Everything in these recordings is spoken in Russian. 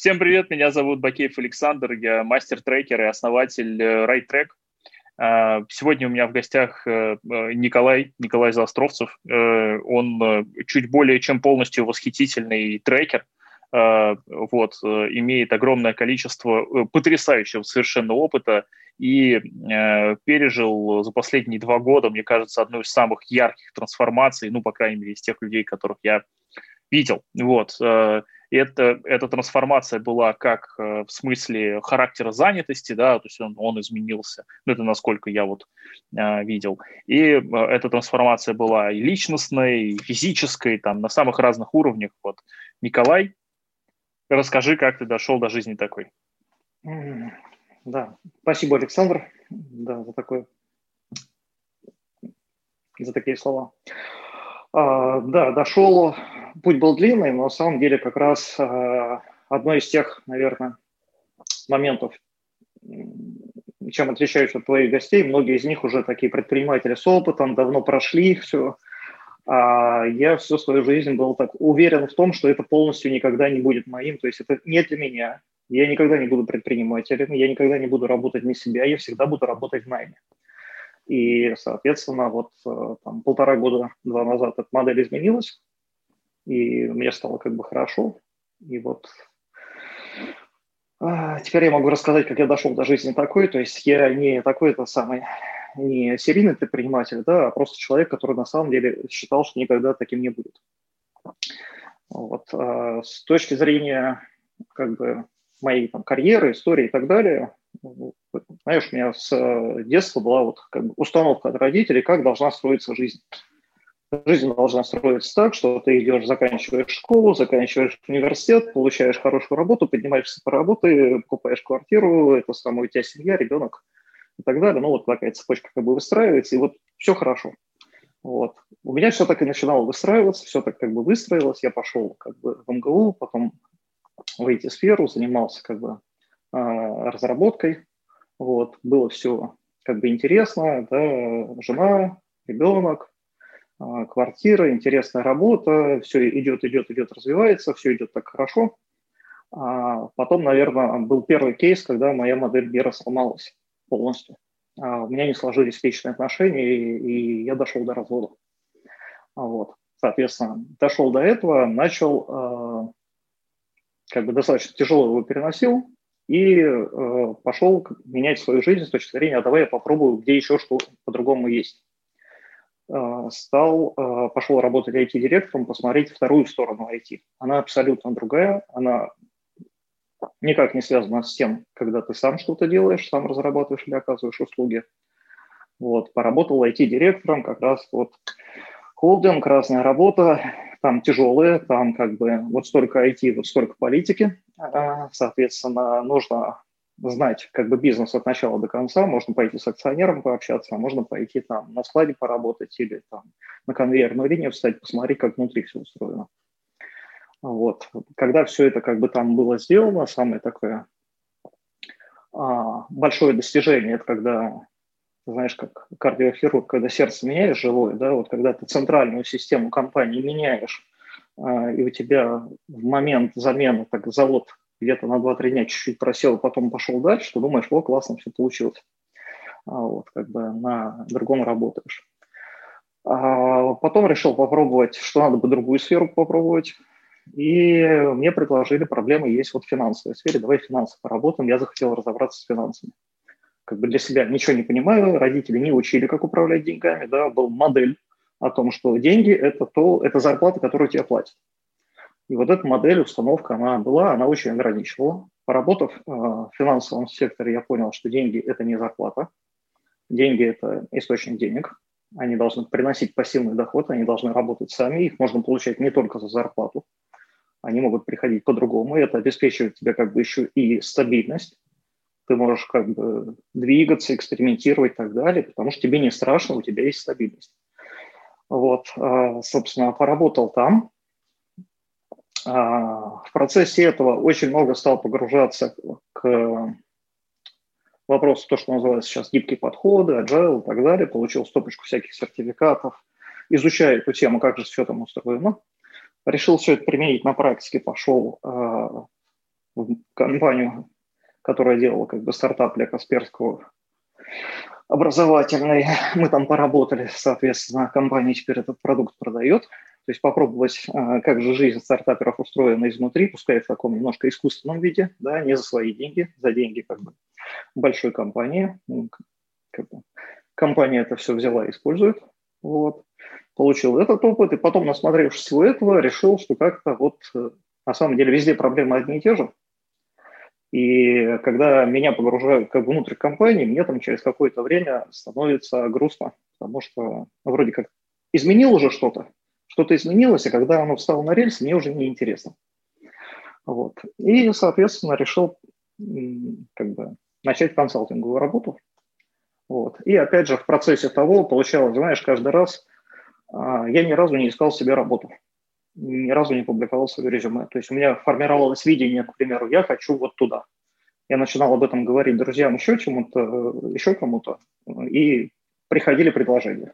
Всем привет, меня зовут Бакеев Александр, я мастер-трекер и основатель э, RideTrack. А, сегодня у меня в гостях э, э, Николай, Николай Заостровцев. Он чуть более чем полностью восхитительный трекер, вот, имеет огромное количество потрясающего совершенно опыта и пережил за последние два года, мне кажется, одну из самых ярких трансформаций, ну, по крайней мере, из тех людей, которых я видел. Вот. И это, эта трансформация была как э, в смысле характера занятости, да, то есть он, он изменился, ну, это насколько я вот э, видел. И э, эта трансформация была и личностной, и физической, там, на самых разных уровнях. Вот. Николай, расскажи, как ты дошел до жизни такой. Да, спасибо, Александр, да, за такое, за такие слова. А, да, дошел путь был длинный, но на самом деле как раз э, одно из тех, наверное, моментов, чем отличаюсь от твоих гостей, многие из них уже такие предприниматели с опытом, давно прошли все. А я всю свою жизнь был так уверен в том, что это полностью никогда не будет моим, то есть это не для меня. Я никогда не буду предпринимателем, я никогда не буду работать на себя, я всегда буду работать в найме. И, соответственно, вот э, там, полтора года, два назад эта модель изменилась, и мне стало как бы хорошо. И вот а, теперь я могу рассказать, как я дошел до жизни такой. То есть я не такой это самый не серийный предприниматель, да, а просто человек, который на самом деле считал, что никогда таким не будет. Вот. А с точки зрения как бы моей там, карьеры, истории и так далее, знаешь, у меня с детства была вот как бы установка от родителей, как должна строиться жизнь жизнь должна строиться так, что ты идешь, заканчиваешь школу, заканчиваешь университет, получаешь хорошую работу, поднимаешься по работе, покупаешь квартиру, это самое, у тебя семья, ребенок и так далее. Ну, вот такая цепочка как бы выстраивается, и вот все хорошо. Вот. У меня все так и начинало выстраиваться, все так как бы выстроилось. Я пошел как бы в МГУ, потом в IT-сферу, занимался как бы разработкой. Вот. Было все как бы интересно, да, жена, ребенок, а, квартира, интересная работа, все идет, идет, идет, развивается, все идет так хорошо. А потом, наверное, был первый кейс, когда моя модель мира сломалась полностью. А у меня не сложились личные отношения, и, и я дошел до развода. А вот. Соответственно, дошел до этого, начал, э, как бы достаточно тяжело его переносил, и э, пошел менять свою жизнь с точки зрения, а давай я попробую, где еще что по-другому есть. Э, стал, э, пошел работать IT-директором, посмотреть вторую сторону IT. Она абсолютно другая, она никак не связана с тем, когда ты сам что-то делаешь, сам разрабатываешь или оказываешь услуги. Вот, поработал IT-директором, как раз вот холдинг, разная работа, там тяжелые, там как бы вот столько IT, вот столько политики, э, соответственно, нужно знать как бы бизнес от начала до конца, можно пойти с акционером пообщаться, а можно пойти там на складе поработать или там на конвейерную линию встать, посмотреть, как внутри все устроено. Вот. Когда все это как бы там было сделано, самое такое а, большое достижение, это когда, знаешь, как кардиохирург, когда сердце меняешь живое, да, вот когда ты центральную систему компании меняешь, а, и у тебя в момент замены так завод где-то на 2-3 дня чуть-чуть просел, потом пошел дальше, то думаешь, о, классно, все получилось. А вот, как бы на другом работаешь. А потом решил попробовать, что надо бы другую сферу попробовать. И мне предложили, проблемы есть вот в финансовой сфере, давай финансы поработаем. Я захотел разобраться с финансами. Как бы для себя ничего не понимаю, родители не учили, как управлять деньгами, да, был модель о том, что деньги – это, то, это зарплата, которую тебе платят. И вот эта модель, установка, она была, она очень ограничивала. Поработав э, в финансовом секторе, я понял, что деньги – это не зарплата. Деньги – это источник денег. Они должны приносить пассивный доход, они должны работать сами. Их можно получать не только за зарплату. Они могут приходить по-другому. Это обеспечивает тебе как бы еще и стабильность. Ты можешь как бы двигаться, экспериментировать и так далее, потому что тебе не страшно, у тебя есть стабильность. Вот, э, собственно, поработал там, а, в процессе этого очень много стал погружаться к вопросу, то, что называется сейчас гибкие подходы, agile и так далее, получил стопочку всяких сертификатов, изучая эту тему, как же все там устроено. Решил все это применить на практике, пошел э, в компанию, которая делала как бы стартап для Касперского образовательный. Мы там поработали, соответственно, компания теперь этот продукт продает. То есть попробовать, а, как же жизнь стартаперов устроена изнутри, пускай в таком немножко искусственном виде, да, не за свои деньги, за деньги как бы большой компании. Ну, как бы, компания это все взяла и использует. Вот. Получил этот опыт, и потом, насмотревшись всего этого, решил, что как-то вот э, на самом деле везде проблемы одни и те же. И когда меня погружают как внутрь компании, мне там через какое-то время становится грустно, потому что ну, вроде как изменил уже что-то, что-то изменилось, и когда оно встало на рельсы, мне уже не интересно. Вот. И, соответственно, решил как бы начать консалтинговую работу. Вот. И опять же, в процессе того получалось, знаешь, каждый раз а, я ни разу не искал себе работу ни разу не публиковал свое резюме. То есть у меня формировалось видение, к примеру, я хочу вот туда. Я начинал об этом говорить друзьям, еще чему-то, еще кому-то, и приходили предложения.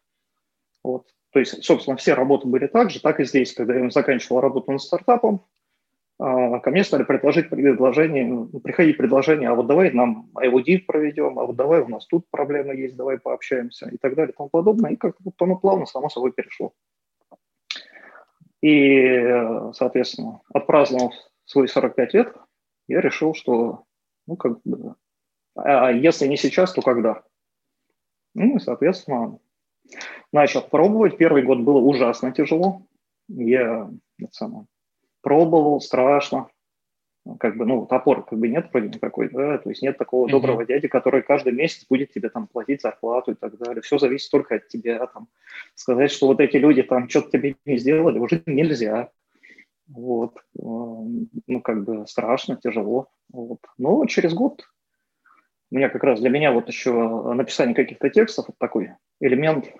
Вот. То есть, собственно, все работы были так же, так и здесь. Когда я заканчивал работу над стартапом, а, ко мне стали предложить предложения, приходить предложения, а вот давай нам аудит проведем, а вот давай у нас тут проблемы есть, давай пообщаемся и так далее и тому подобное. И как-то оно плавно само собой перешло. И, соответственно, отпраздновав свои 45 лет, я решил, что, ну, как бы, а если не сейчас, то когда? Ну, и, соответственно, начал пробовать. Первый год было ужасно тяжело. Я это самое, пробовал, страшно как бы, ну, опоры как бы нет вроде никакой, да, то есть нет такого mm-hmm. доброго дяди, который каждый месяц будет тебе там платить зарплату и так далее. Все зависит только от тебя, там, сказать, что вот эти люди там что-то тебе не сделали, уже нельзя. Вот, ну, как бы страшно, тяжело. Вот. Но через год у меня как раз для меня вот еще написание каких-то текстов, вот такой элемент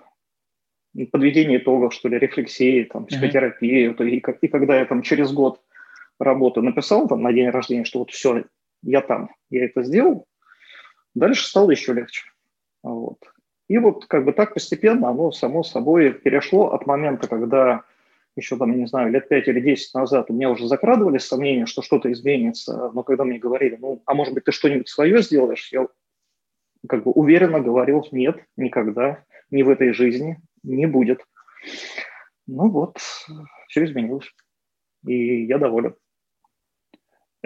подведения итогов, что ли, рефлексии, там, психотерапии. Mm-hmm. И, и когда я там через год работу написал там на день рождения, что вот все, я там, я это сделал, дальше стало еще легче. Вот. И вот как бы так постепенно оно само собой перешло от момента, когда еще там, не знаю, лет 5 или 10 назад у меня уже закрадывались сомнения, что что-то изменится, но когда мне говорили, ну, а может быть, ты что-нибудь свое сделаешь, я как бы уверенно говорил, нет, никогда, ни в этой жизни не будет. Ну вот, все изменилось, и я доволен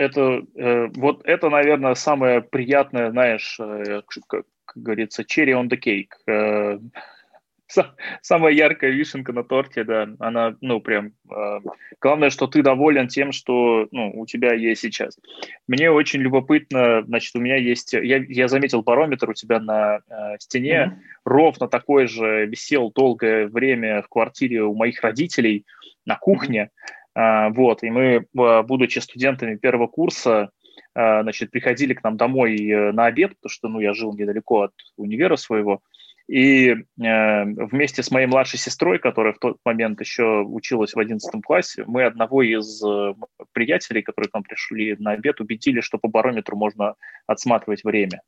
это э, вот это, наверное, самое приятное, знаешь, э, как, как говорится, cherry on the cake. Э, самая яркая вишенка на торте, да, она, ну, прям, э, главное, что ты доволен тем, что, ну, у тебя есть сейчас. Мне очень любопытно, значит, у меня есть, я, я заметил барометр у тебя на э, стене, mm-hmm. ровно такой же висел долгое время в квартире у моих родителей на кухне, mm-hmm вот, и мы, а, будучи студентами первого курса, а, значит, приходили к нам домой э, на обед, потому что, ну, я жил недалеко от универа своего, и э, вместе с моей младшей сестрой, которая в тот момент еще училась в 11 классе, мы одного из э, приятелей, которые к нам пришли на обед, убедили, что по барометру можно отсматривать время.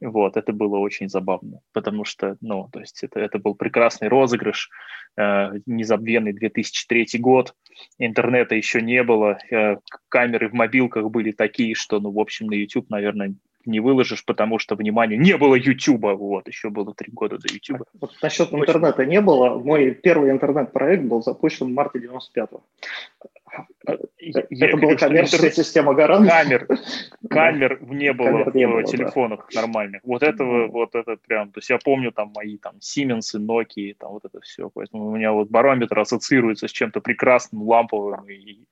Вот, это было очень забавно, потому что, ну, то есть это, это был прекрасный розыгрыш, э, незабвенный 2003 год, интернета еще не было, э, камеры в мобилках были такие, что, ну, в общем, на YouTube, наверное, не выложишь, потому что, внимание, не было YouTube, вот, еще было три года до YouTube. Вот насчет интернета не было, мой первый интернет-проект был запущен в марте 95-го. Это была коммерческая система гарант. Камер, камер не было камер не в было, телефонах да. нормальных. Вот этого, вот это прям, то есть я помню там мои там Siemens, Nokia, там вот это все. Поэтому у меня вот барометр ассоциируется с чем-то прекрасным, ламповым и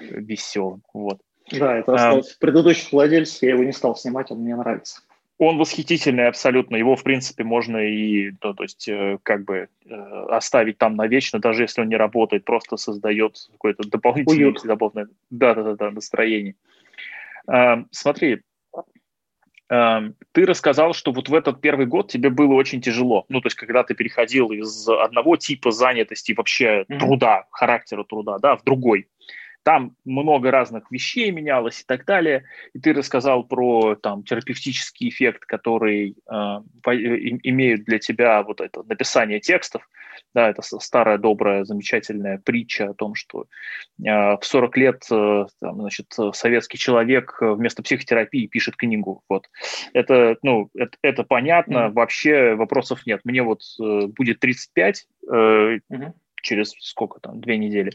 веселым. Вот. Да, это осталось а, предыдущих владельцев, я его не стал снимать, он мне нравится он восхитительный абсолютно. Его, в принципе, можно и, ну, то есть, э, как бы э, оставить там навечно, даже если он не работает, просто создает какое-то дополнительное забавное да, да, да, да, настроение. Э, смотри, э, ты рассказал, что вот в этот первый год тебе было очень тяжело. Ну, то есть, когда ты переходил из одного типа занятости, вообще mm-hmm. труда, характера труда, да, в другой. Там много разных вещей менялось и так далее. И ты рассказал про там терапевтический эффект, который э, имеют для тебя вот это написание текстов. Да, это старая, добрая, замечательная притча о том, что э, в 40 лет э, там, значит, советский человек вместо психотерапии пишет книгу. Вот. Это, ну, это, это понятно, mm-hmm. вообще вопросов нет. Мне вот э, будет 35, э, mm-hmm через сколько там, две недели.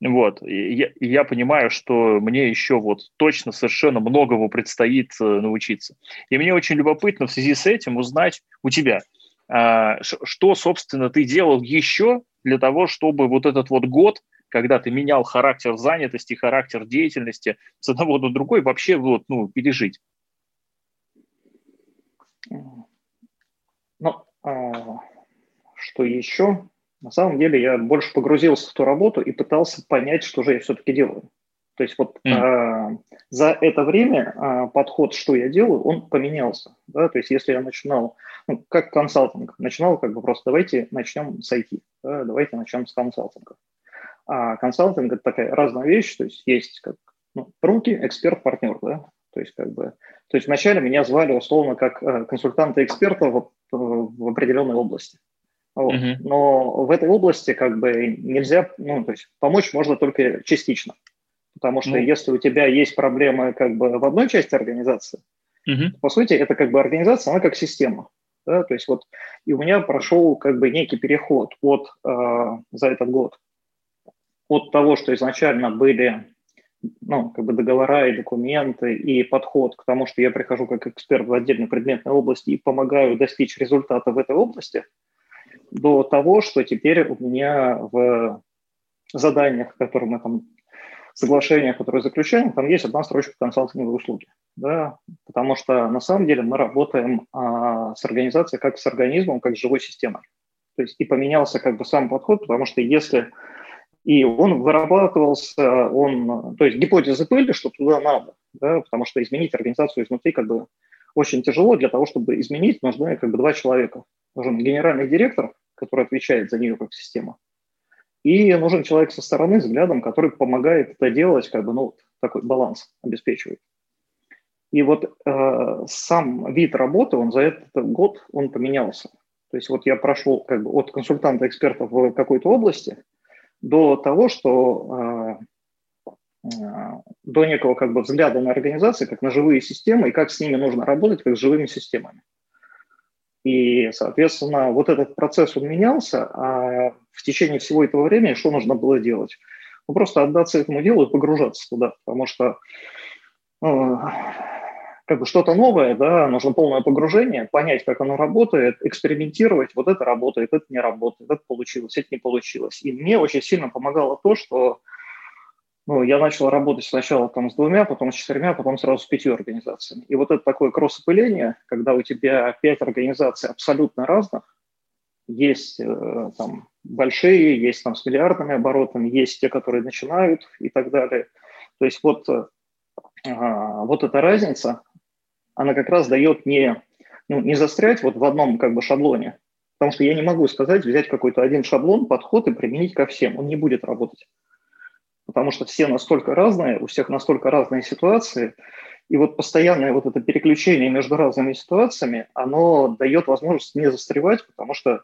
Вот. И я, я понимаю, что мне еще вот точно совершенно многому предстоит э, научиться. И мне очень любопытно в связи с этим узнать у тебя, а, что, собственно, ты делал еще для того, чтобы вот этот вот год, когда ты менял характер занятости, характер деятельности с одного на другой, вообще вот, ну, пережить? Ну, а, что еще? На самом деле я больше погрузился в ту работу и пытался понять, что же я все-таки делаю. То есть вот mm. а, за это время а, подход, что я делаю, он поменялся. Да? То есть если я начинал, ну, как консалтинг, начинал как бы просто давайте начнем с IT, да? давайте начнем с консалтинга. А консалтинг – это такая разная вещь, то есть есть как ну, руки, эксперт, партнер, да? То есть как бы, то есть вначале меня звали условно как э, консультанта-эксперта в, в определенной области. Вот. Uh-huh. Но в этой области как бы нельзя, ну, то есть помочь можно только частично. Потому что uh-huh. если у тебя есть проблемы как бы в одной части организации, uh-huh. по сути, это как бы организация, она как система. Да? То есть вот и у меня прошел как бы некий переход от, э, за этот год от того, что изначально были ну, как бы договора и документы, и подход к тому, что я прихожу как эксперт в отдельной предметной области и помогаю достичь результата в этой области – до того, что теперь у меня в заданиях, которые мы там, соглашениях, которые заключаем, там есть одна строчка консалтинговой услуги. Да? Потому что на самом деле мы работаем а, с организацией как с организмом, как с живой системой. То есть и поменялся как бы сам подход, потому что если и он вырабатывался, он, то есть гипотезы были, что туда надо, да, потому что изменить организацию изнутри как бы очень тяжело. Для того, чтобы изменить, нужны как бы два человека. Нужен генеральный директор, который отвечает за нее как система, и нужен человек со стороны, взглядом, который помогает это делать, как бы, ну, такой баланс обеспечивает. И вот э, сам вид работы, он за этот год, он поменялся. То есть вот я прошел как бы от консультанта-эксперта в какой-то области до того, что э, э, до некого как бы взгляда на организации, как на живые системы, и как с ними нужно работать, как с живыми системами. И, соответственно, вот этот процесс он менялся, а в течение всего этого времени что нужно было делать? Ну, просто отдаться этому делу и погружаться туда, потому что ну, как бы что-то новое, да, нужно полное погружение, понять, как оно работает, экспериментировать, вот это работает, это не работает, это получилось, это не получилось. И мне очень сильно помогало то, что ну, я начал работать сначала там с двумя, потом с четырьмя, потом сразу с пятью организациями. И вот это такое кросс-опыление, когда у тебя пять организаций абсолютно разных, есть э, там большие, есть там с миллиардными оборотами, есть те, которые начинают и так далее. То есть вот, э, вот эта разница, она как раз дает не, ну, не застрять вот в одном как бы шаблоне, потому что я не могу сказать, взять какой-то один шаблон, подход и применить ко всем, он не будет работать потому что все настолько разные, у всех настолько разные ситуации, и вот постоянное вот это переключение между разными ситуациями, оно дает возможность не застревать, потому что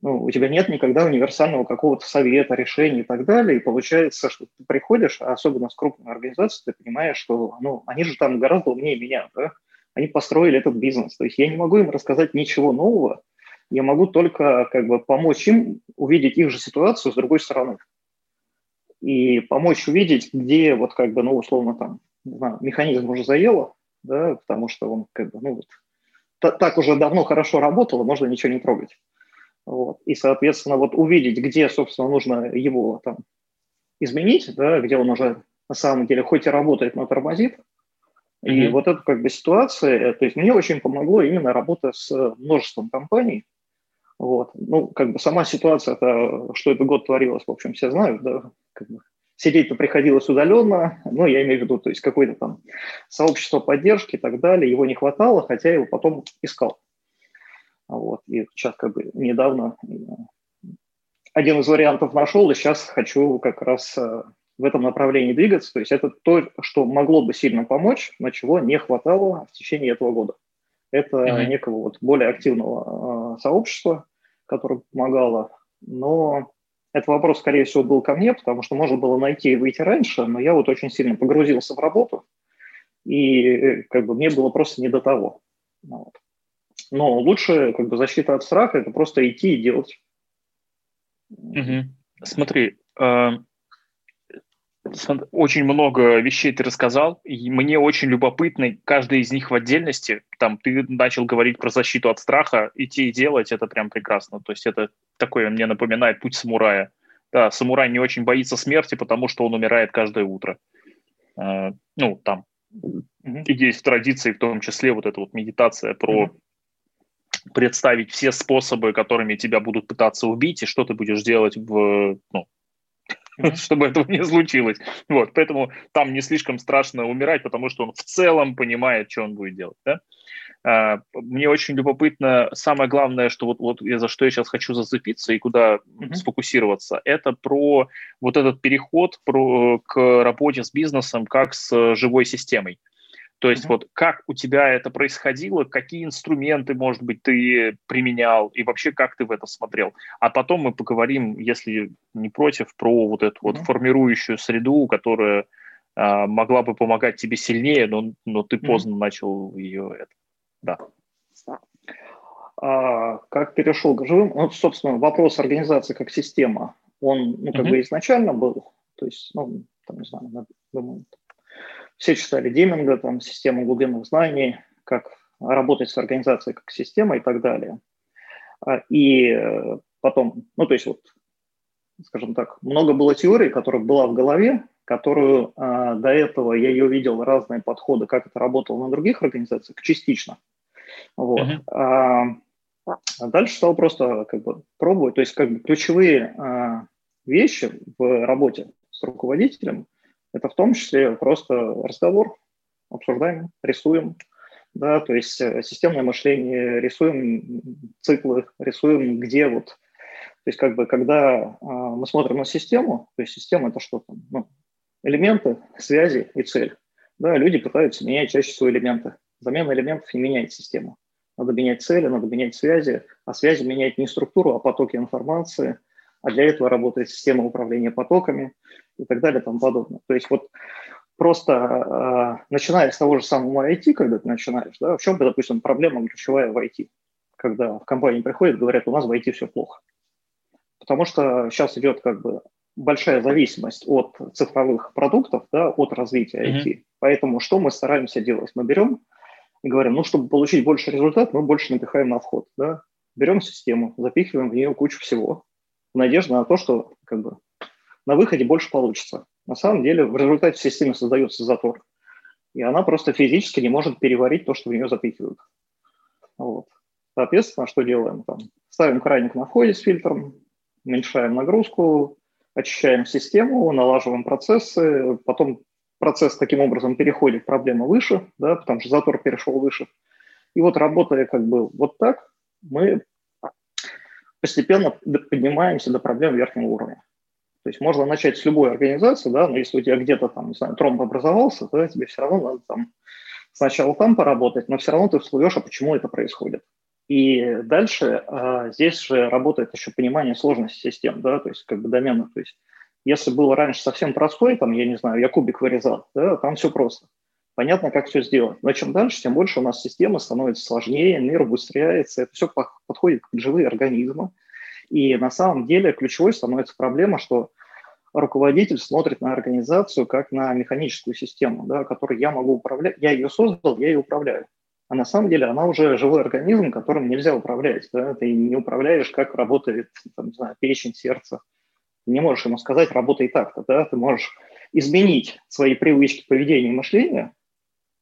ну, у тебя нет никогда универсального какого-то совета, решения и так далее, и получается, что ты приходишь, а особенно с крупной организацией, ты понимаешь, что ну, они же там гораздо умнее меня, да? они построили этот бизнес, то есть я не могу им рассказать ничего нового, я могу только как бы помочь им увидеть их же ситуацию с другой стороны и помочь увидеть, где вот как бы, ну, условно там, не знаю, механизм уже заело, да, потому что он как бы, ну, вот, та, так уже давно хорошо работало, можно ничего не трогать. Вот. И, соответственно, вот увидеть, где, собственно, нужно его там изменить, да, где он уже на самом деле хоть и работает, но тормозит. Mm-hmm. И вот эта как бы ситуация, то есть мне очень помогло именно работа с множеством компаний, вот. Ну, как бы сама ситуация, это, что этот год творилось, в общем, все знают, да, как бы сидеть-то приходилось удаленно, ну, я имею в виду, то есть какое-то там сообщество поддержки и так далее, его не хватало, хотя его потом искал. Вот. И сейчас как бы недавно э, один из вариантов нашел, и сейчас хочу как раз э, в этом направлении двигаться. То есть это то, что могло бы сильно помочь, но чего не хватало в течение этого года. Это mm-hmm. некого вот более активного э, сообщества, которое помогало. Но этот вопрос, скорее всего, был ко мне, потому что можно было найти и выйти раньше, но я вот очень сильно погрузился в работу, и э, как бы мне было просто не до того. Ну вот. Но лучше как бы защита от страха – это просто идти и делать. Угу. Смотри, э, очень много вещей ты рассказал, и мне очень любопытно, каждый из них в отдельности. Там ты начал говорить про защиту от страха, идти и делать, это прям прекрасно. То есть это такое мне напоминает путь самурая. Да, самурай не очень боится смерти, потому что он умирает каждое утро. Э, ну, там mm-hmm. есть традиции в том числе вот эта вот медитация про представить все способы, которыми тебя будут пытаться убить, и что ты будешь делать в, ну, чтобы этого не случилось. Вот, поэтому там не слишком страшно умирать, потому что он в целом понимает, что он будет делать. Да? А, мне очень любопытно, самое главное, что вот, вот за что я сейчас хочу зацепиться и куда mm-hmm. сфокусироваться, это про вот этот переход про, к работе с бизнесом как с живой системой. То есть mm-hmm. вот как у тебя это происходило, какие инструменты, может быть, ты применял и вообще как ты в это смотрел. А потом мы поговорим, если не против, про вот эту mm-hmm. вот формирующую среду, которая а, могла бы помогать тебе сильнее, но, но ты mm-hmm. поздно начал ее это. Да. А, как перешел к живым? Ну, собственно, вопрос организации как система, он ну, как mm-hmm. бы изначально был. То есть, ну, там, не знаю, думаю, все читали Деминга, там, систему глубинных знаний, как работать с организацией как система и так далее. А, и э, потом, ну, то есть вот, скажем так, много было теорий, которая была в голове, которую а, до этого я ее видел разные подходы, как это работало на других организациях, частично. Вот. Uh-huh. А, дальше стал просто как бы пробовать, то есть как бы ключевые а, вещи в работе с руководителем это в том числе просто разговор, обсуждаем, рисуем, да, то есть э, системное мышление, рисуем циклы, рисуем где вот, то есть как бы когда э, мы смотрим на систему, то есть система это что там, ну, элементы, связи и цель. Да, люди пытаются менять чаще всего элементы. Замена элементов не меняет систему. Надо менять цели, надо менять связи, а связи меняют не структуру, а потоки информации, а для этого работает система управления потоками – и так далее и тому подобное. То есть вот просто э, начиная с того же самого IT, когда ты начинаешь, да, в чем, допустим, проблема ключевая в IT, когда в компании приходят, говорят, у нас в IT все плохо. Потому что сейчас идет как бы большая зависимость от цифровых продуктов, да, от развития IT. Mm-hmm. Поэтому что мы стараемся делать? Мы берем и говорим, ну, чтобы получить больше результат, мы больше напихаем на вход. Да? Берем систему, запихиваем в нее кучу всего, в надежде на то, что как бы, на выходе больше получится. На самом деле в результате в системе создается затор, и она просто физически не может переварить то, что в нее запихивают. Вот. Соответственно, что делаем? Там, ставим крайник на входе с фильтром, уменьшаем нагрузку, очищаем систему, налаживаем процессы, потом процесс таким образом переходит проблема выше, да, потому что затор перешел выше. И вот работая как бы вот так, мы постепенно поднимаемся до проблем верхнего уровня. То есть можно начать с любой организации, да, но если у тебя где-то там, не знаю, тромб образовался, то тебе все равно надо там сначала там поработать, но все равно ты всплывешь, а почему это происходит. И дальше а, здесь же работает еще понимание сложности систем, да, то есть как бы домена. То есть если было раньше совсем простой, там, я не знаю, я кубик вырезал, да, там все просто. Понятно, как все сделать. Но чем дальше, тем больше у нас система становится сложнее, мир убыстряется, это все подходит к живые организмы, и на самом деле ключевой становится проблема, что руководитель смотрит на организацию как на механическую систему, да, которой я могу управлять. Я ее создал, я ее управляю. А на самом деле она уже живой организм, которым нельзя управлять. Да? Ты не управляешь, как работает там, не знаю, печень, сердце. Ты не можешь ему сказать, работай так-то. Да? Ты можешь изменить свои привычки поведения и мышления,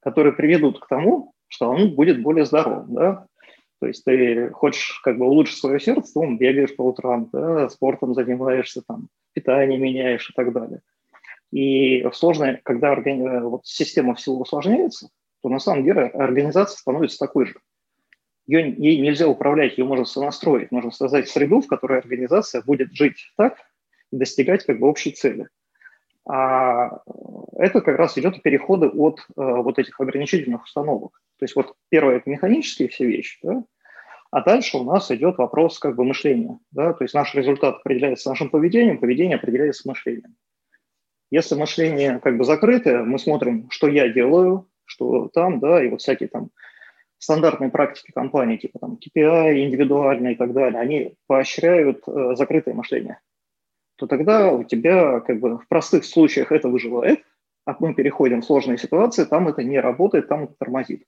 которые приведут к тому, что он будет более здоров. Да? То есть ты хочешь как бы улучшить свое сердце, то бегаешь по утрам, да, спортом занимаешься, там, питание меняешь и так далее. И сложно, когда органи... вот система всего усложняется, то на самом деле организация становится такой же. Ее, ей нельзя управлять, ее можно сонастроить, можно создать среду, в которой организация будет жить так и достигать как бы общей цели. А это как раз идет переходы от вот этих ограничительных установок. То есть вот первое – это механические все вещи, да? а дальше у нас идет вопрос как бы мышления. Да? То есть наш результат определяется нашим поведением, поведение определяется мышлением. Если мышление как бы закрытое, мы смотрим, что я делаю, что там, да, и вот всякие там стандартные практики компании, типа там KPI, индивидуальные и так далее, они поощряют э, закрытое мышление, то тогда у тебя как бы в простых случаях это выживает, а мы переходим в сложные ситуации, там это не работает, там это тормозит.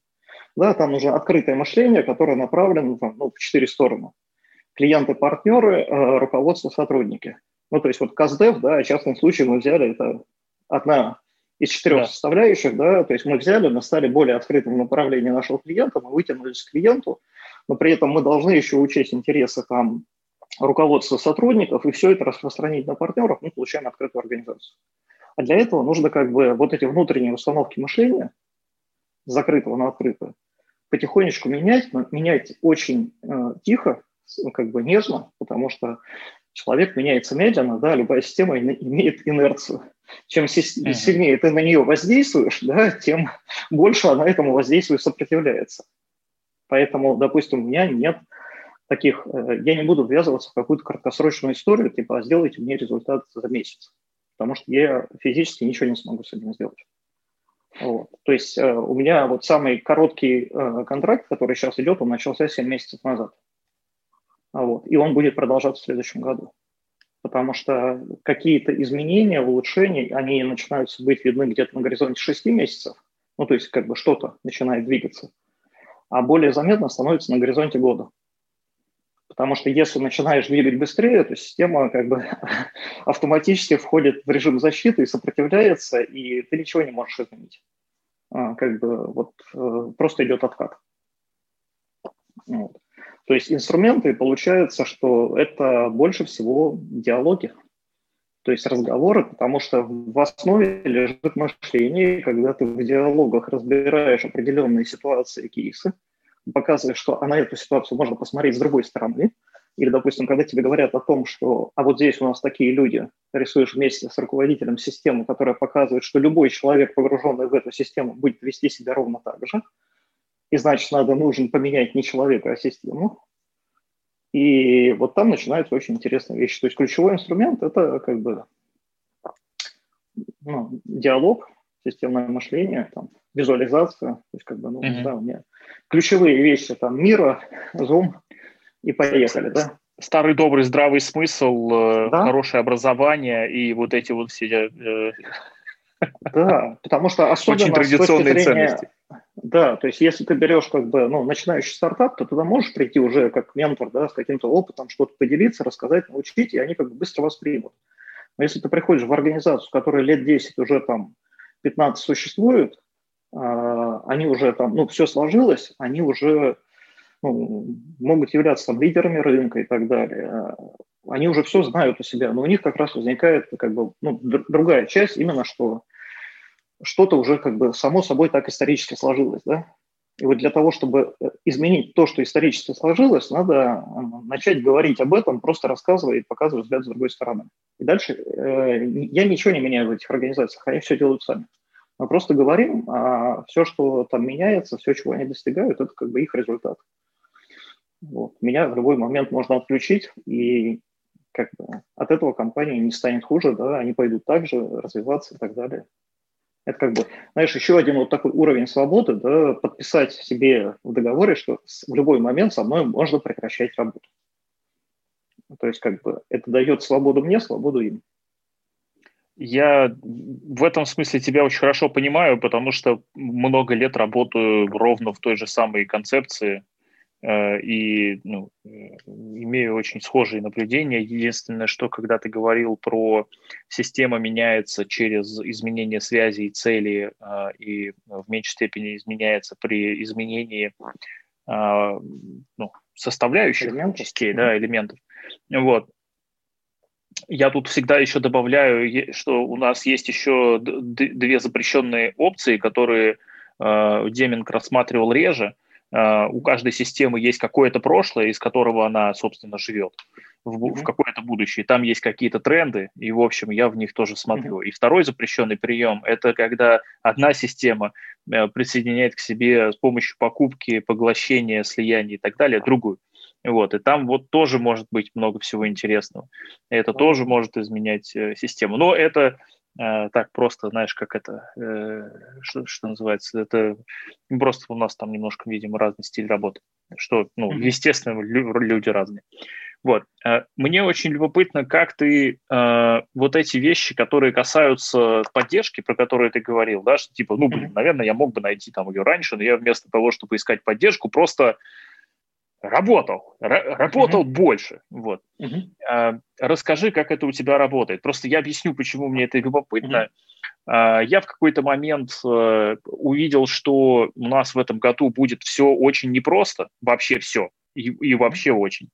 Да, там нужно открытое мышление, которое направлено ну, в четыре стороны. Клиенты, партнеры, э, руководство, сотрудники. Ну, то есть вот КАЗДЕВ, да, частным случаем мы взяли, это одна из четырех да. составляющих, да, то есть мы взяли, мы стали более открытым в направлении нашего клиента, мы вытянулись к клиенту, но при этом мы должны еще учесть интересы там руководства сотрудников и все это распространить на партнеров, мы получаем открытую организацию. А для этого нужно как бы вот эти внутренние установки мышления, закрытого на открытое, потихонечку менять, но менять очень э, тихо, как бы нежно, потому что человек меняется медленно, да, любая система имеет инерцию. Чем сильнее ты на нее воздействуешь, да, тем больше она этому воздействию сопротивляется. Поэтому, допустим, у меня нет таких, э, я не буду ввязываться в какую-то краткосрочную историю, типа, «А сделайте мне результат за месяц, потому что я физически ничего не смогу с этим сделать. Вот. То есть э, у меня вот самый короткий э, контракт, который сейчас идет, он начался 7 месяцев назад. Вот. И он будет продолжаться в следующем году. Потому что какие-то изменения, улучшения, они начинаются быть видны где-то на горизонте 6 месяцев. Ну, то есть как бы что-то начинает двигаться. А более заметно становится на горизонте года. Потому что если начинаешь двигать быстрее, то система как бы автоматически входит в режим защиты и сопротивляется, и ты ничего не можешь изменить. А, как бы вот э, просто идет откат. Вот. То есть инструменты, получается, что это больше всего диалоги, то есть разговоры, потому что в основе лежит мышление, когда ты в диалогах разбираешь определенные ситуации, кейсы, показываешь, что а на эту ситуацию можно посмотреть с другой стороны, или, допустим, когда тебе говорят о том, что а вот здесь у нас такие люди, рисуешь вместе с руководителем систему, которая показывает, что любой человек, погруженный в эту систему, будет вести себя ровно так же, и значит, надо, нужно поменять не человека, а систему. И вот там начинаются очень интересные вещи. То есть ключевой инструмент – это как бы ну, диалог, системное мышление, там, визуализация. То есть как бы, ну, mm-hmm. да, у меня ключевые вещи там мира, Zoom и поехали, да. Старый добрый здравый смысл, э, да? хорошее образование и вот эти вот все э, да, потому что особенно Очень традиционные зрения, ценности. Да, то есть если ты берешь как бы, ну, начинающий стартап, то туда можешь прийти уже как ментор, да, с каким-то опытом, что-то поделиться, рассказать, научить, и они как бы быстро воспримут. Но если ты приходишь в организацию, которая лет 10 уже там 15 существует, они уже там, ну, все сложилось, они уже ну, могут являться там лидерами рынка и так далее. Они уже все знают у себя, но у них как раз возникает как бы ну, другая часть, именно что что-то уже как бы само собой так исторически сложилось, да. И вот для того, чтобы э, изменить то, что исторически сложилось, надо начать говорить об этом, просто рассказывая и показывая взгляд с другой стороны. И дальше э, я ничего не меняю в этих организациях, они все делают сами. Мы просто говорим, а все, что там меняется, все, чего они достигают, это как бы их результат. Вот. Меня в любой момент можно отключить, и как бы от этого компания не станет хуже, да, они пойдут также развиваться и так далее. Это как бы, знаешь, еще один вот такой уровень свободы, да, подписать себе в договоре, что в любой момент со мной можно прекращать работу. То есть как бы это дает свободу мне, свободу им. Я в этом смысле тебя очень хорошо понимаю, потому что много лет работаю ровно в той же самой концепции Э, и ну, э, имею очень схожие наблюдения. Единственное, что когда ты говорил про система меняется через изменение связи и цели, а, и в меньшей степени изменяется при изменении а, ну, составляющих элементов. частей, да, элементов. Вот. Я тут всегда еще добавляю, что у нас есть еще две запрещенные опции, которые э, Деминг рассматривал реже – у каждой системы есть какое-то прошлое, из которого она, собственно, живет. в, mm-hmm. в какое-то будущее. Там есть какие-то тренды, и, в общем, я в них тоже смотрю. Mm-hmm. И второй запрещенный прием – это когда одна система э, присоединяет к себе с помощью покупки, поглощения, слияния и так далее другую. Вот, и там вот тоже может быть много всего интересного. Это mm-hmm. тоже может изменять э, систему. Но это э, так просто, знаешь, как это, э, что, что называется, это просто у нас там немножко, видимо, разный стиль работы, что, ну, mm-hmm. естественно, люди разные. Вот. Э, мне очень любопытно, как ты э, вот эти вещи, которые касаются поддержки, про которые ты говорил, да, что типа, ну, блин, наверное, я мог бы найти там ее раньше, но я вместо того, чтобы искать поддержку, просто работал, работал mm-hmm. больше. Вот. Mm-hmm. Расскажи, как это у тебя работает. Просто я объясню, почему мне это любопытно. Mm-hmm. Я в какой-то момент э, увидел, что у нас в этом году будет все очень непросто, вообще все, и, и вообще очень.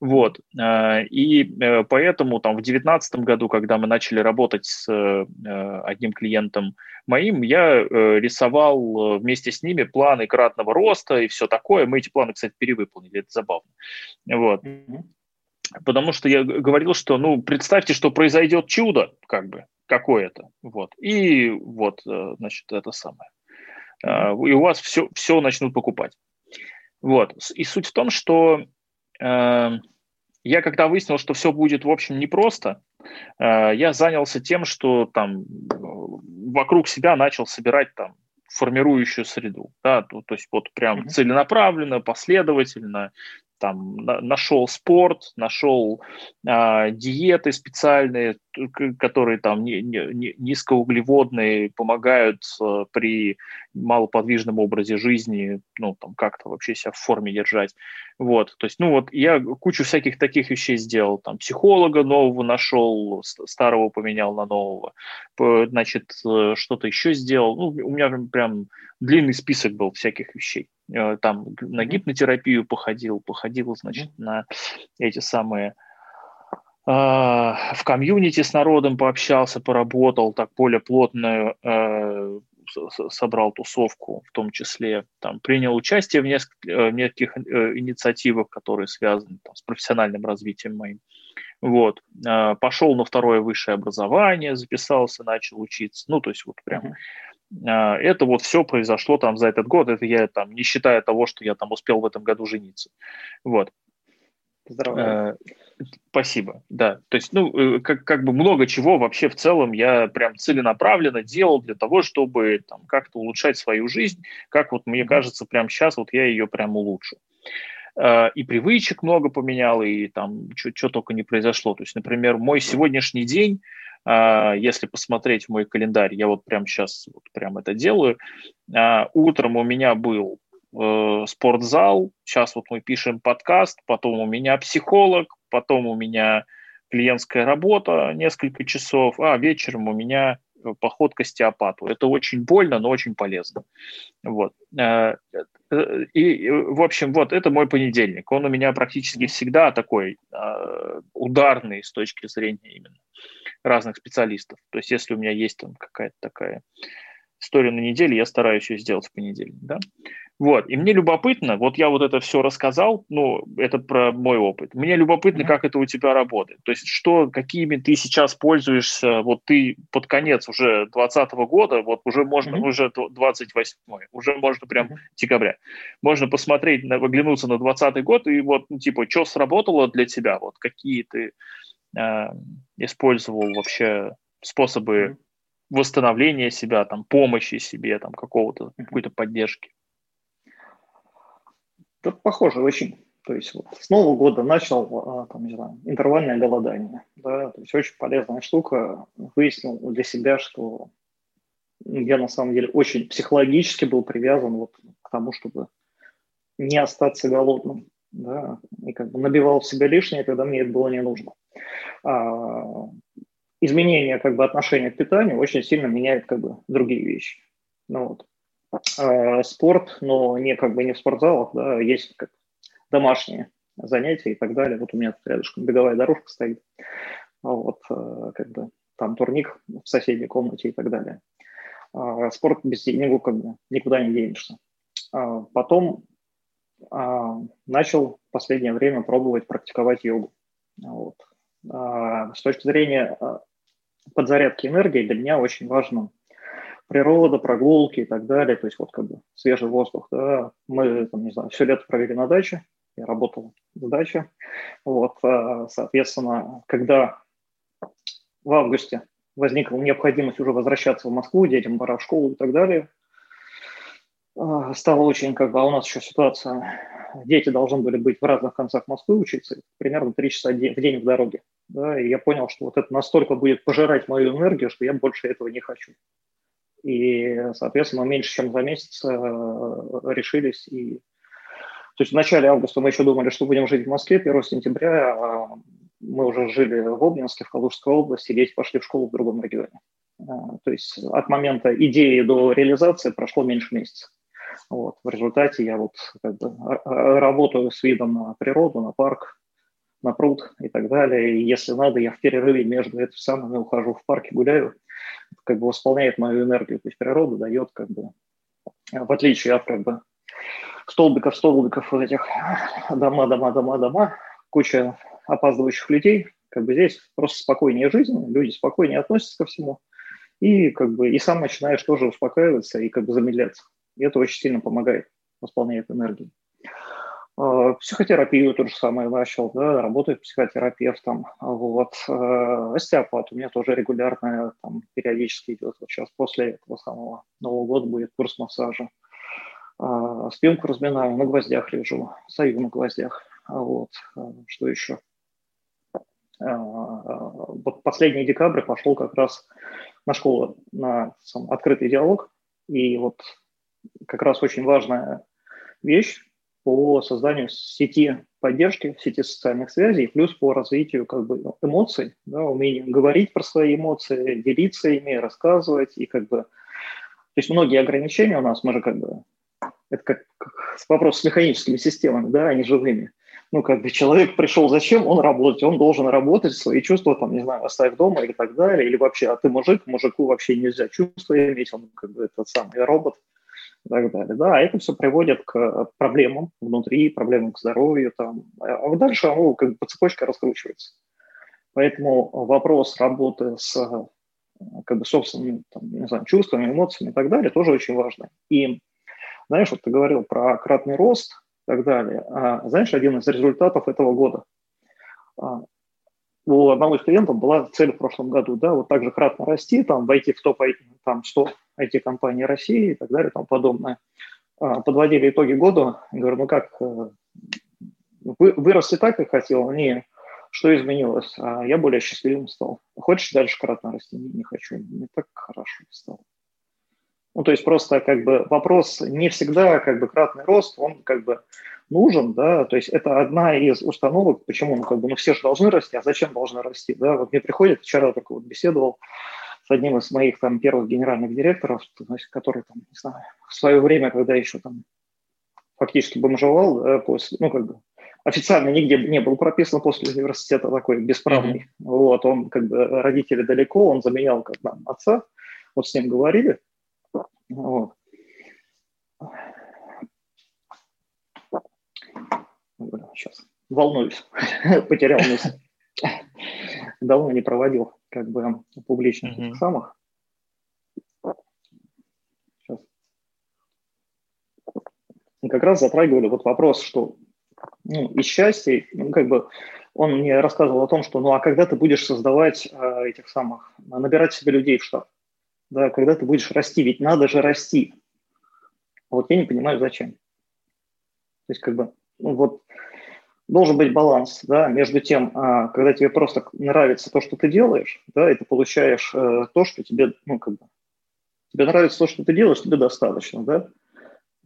Вот. Э, и э, поэтому там в 2019 году, когда мы начали работать с э, одним клиентом моим, я рисовал вместе с ними планы кратного роста и все такое. Мы эти планы, кстати, перевыполнили, это забавно. Вот. Потому что я говорил, что, ну, представьте, что произойдет чудо, как бы, какое-то, вот, и вот, значит, это самое. И у вас все, все начнут покупать. Вот. И суть в том, что я когда выяснил, что все будет, в общем, непросто, э, я занялся тем, что там вокруг себя начал собирать там формирующую среду, да, то, то есть вот прям целенаправленно, последовательно, там на, нашел спорт, нашел а, диеты специальные, которые там не, не, низкоуглеводные, помогают а, при малоподвижном образе жизни, ну, там как-то вообще себя в форме держать. Вот, то есть, ну, вот я кучу всяких таких вещей сделал, там, психолога нового нашел, старого поменял на нового, значит, э, что-то еще сделал, ну, у меня прям длинный список был всяких вещей. Э, там на гипнотерапию походил, походил, значит, на эти самые а, в комьюнити с народом пообщался, поработал, так более плотную э, собрал тусовку, в том числе там принял участие в нескольких, э, нескольких инициативах, которые связаны там, с профессиональным развитием моим. Вот. Пошел на второе высшее образование, записался, начал учиться. Ну, то есть вот прям uh-huh. А, это вот все произошло там за этот год. Это я там не считая того, что я там успел в этом году жениться. Вот. Здорово. Э, спасибо, да. То есть, ну, э, как, как бы много чего вообще в целом я прям целенаправленно делал для того, чтобы там как-то улучшать свою жизнь, как вот мне кажется, прямо сейчас вот я ее прям улучшу. Э, и привычек много поменял, и там что только не произошло. То есть, например, мой сегодняшний день если посмотреть мой календарь, я вот прямо сейчас вот прям это делаю. А, утром у меня был э, спортзал, сейчас вот мы пишем подкаст, потом у меня психолог, потом у меня клиентская работа несколько часов, а вечером у меня поход к остеопату. Это очень больно, но очень полезно. Вот. Э, и, в общем, вот это мой понедельник. Он у меня практически всегда такой ударный с точки зрения именно разных специалистов. То есть если у меня есть там какая-то такая история на неделе, я стараюсь ее сделать в понедельник. Да? Вот. И мне любопытно, вот я вот это все рассказал, ну, это про мой опыт. Мне любопытно, mm-hmm. как это у тебя работает. То есть что, какими ты сейчас пользуешься, вот ты под конец уже 2020 года, вот уже можно, mm-hmm. уже 28 уже можно прям mm-hmm. декабря. Можно посмотреть, выглянуться на 2020 год и вот, ну, типа, что сработало для тебя, вот какие ты э, использовал вообще способы восстановления себя, там, помощи себе, там, какого-то, какой-то поддержки? Да, похоже очень. То есть вот с Нового года начал а, там, не знаю, интервальное голодание. Да, то есть очень полезная штука. Выяснил для себя, что я на самом деле очень психологически был привязан вот к тому, чтобы не остаться голодным. Да, и как бы набивал в себя лишнее, когда мне это было не нужно. А, изменение как бы отношения к питанию очень сильно меняет как бы другие вещи. Ну, вот. А, спорт, но не как бы не в спортзалах, да, есть как домашние занятия и так далее. Вот у меня тут рядышком беговая дорожка стоит. А вот а, как бы там турник в соседней комнате и так далее. А, спорт без денег как бы никуда не денешься. А, потом а, начал в последнее время пробовать практиковать йогу. Вот. А, с точки зрения а, подзарядки энергии для меня очень важно природа, прогулки и так далее, то есть вот как бы свежий воздух, да, мы, там, не знаю, все лето провели на даче, я работал в даче, вот, а, соответственно, когда в августе возникла необходимость уже возвращаться в Москву, детям пора в школу и так далее, а, стало очень, как бы, а у нас еще ситуация, дети должны были быть в разных концах Москвы учиться, примерно 3 часа в день в дороге, да, и я понял, что вот это настолько будет пожирать мою энергию, что я больше этого не хочу. И, соответственно, меньше чем за месяц э, решились. И... То есть в начале августа мы еще думали, что будем жить в Москве, 1 сентября а мы уже жили в Обнинске, в Калужской области, дети пошли в школу в другом регионе. А, то есть от момента идеи до реализации прошло меньше месяца. Вот. В результате я вот как бы работаю с видом на природу, на парк, на пруд и так далее. И если надо, я в перерыве между этими самыми ухожу в парке, гуляю как бы восполняет мою энергию. То есть природа дает как бы, в отличие от как бы столбиков, столбиков вот этих дома, дома, дома, дома, куча опаздывающих людей, как бы здесь просто спокойнее жизнь, люди спокойнее относятся ко всему, и как бы и сам начинаешь тоже успокаиваться и как бы замедляться. И это очень сильно помогает, восполняет энергию. Э, психотерапию то же самое начал, да, работаю психотерапевтом, вот, э, остеопат у меня тоже регулярно, там, периодически идет, вот сейчас после этого самого Нового года будет курс массажа, э, спинку разминаю, на гвоздях лежу, сою на гвоздях, вот, что еще? Вот последний декабрь пошел как раз на школу, на сам, открытый диалог, и вот как раз очень важная вещь, по созданию сети поддержки, сети социальных связей, плюс по развитию как бы эмоций, да, умению говорить про свои эмоции, делиться ими, рассказывать и как бы... То есть многие ограничения у нас, мы же как бы... Это как, как вопрос с механическими системами, да, а не живыми. Ну, как бы человек пришел зачем? Он работать, он должен работать, свои чувства, там, не знаю, оставь дома или так далее, или вообще, а ты мужик, мужику вообще нельзя чувства иметь, он как бы этот самый робот – и так далее. Да, это все приводит к проблемам внутри, проблемам к здоровью. Там. А дальше оно как бы по цепочке раскручивается. Поэтому вопрос работы с как бы собственными там, не знаю, чувствами, эмоциями и так далее тоже очень важный. И знаешь, вот ты говорил про кратный рост и так далее. А, знаешь, один из результатов этого года а, у одного из клиентов была цель в прошлом году, да, вот так же кратно расти, там, войти в топ там, 100 IT-компаний России и так далее, там подобное. А, подводили итоги года, говорю, ну как, э, вы, вырос и так, как хотел, не, что изменилось? А я более счастливым стал. Хочешь дальше кратно расти? Не, не хочу, не так хорошо стал. Ну, то есть просто как бы вопрос не всегда как бы кратный рост, он как бы нужен, да, то есть это одна из установок, почему, ну, как бы, ну, все же должны расти, а зачем должны расти, да, вот мне приходит, вчера только вот беседовал с одним из моих там первых генеральных директоров, который там, не знаю, в свое время, когда еще там фактически бомжевал, да, после, ну, как бы, официально нигде не был прописан после университета такой бесправный, mm-hmm. вот, он как бы родители далеко, он заменял как бы отца, вот с ним говорили, вот. Сейчас волнуюсь, потерял мысль. Давно не проводил как бы публичных mm-hmm. самых. Сейчас. И как раз затрагивали вот вопрос, что ну, и счастье, ну, как бы он мне рассказывал о том, что ну а когда ты будешь создавать э, этих самых, набирать себе людей в штат, да, когда ты будешь расти, ведь надо же расти. Вот я не понимаю, зачем. То есть как бы, ну вот должен быть баланс, да, между тем, а, когда тебе просто нравится то, что ты делаешь, да, и ты получаешь э, то, что тебе, ну, как бы, тебе нравится то, что ты делаешь, тебе достаточно, да.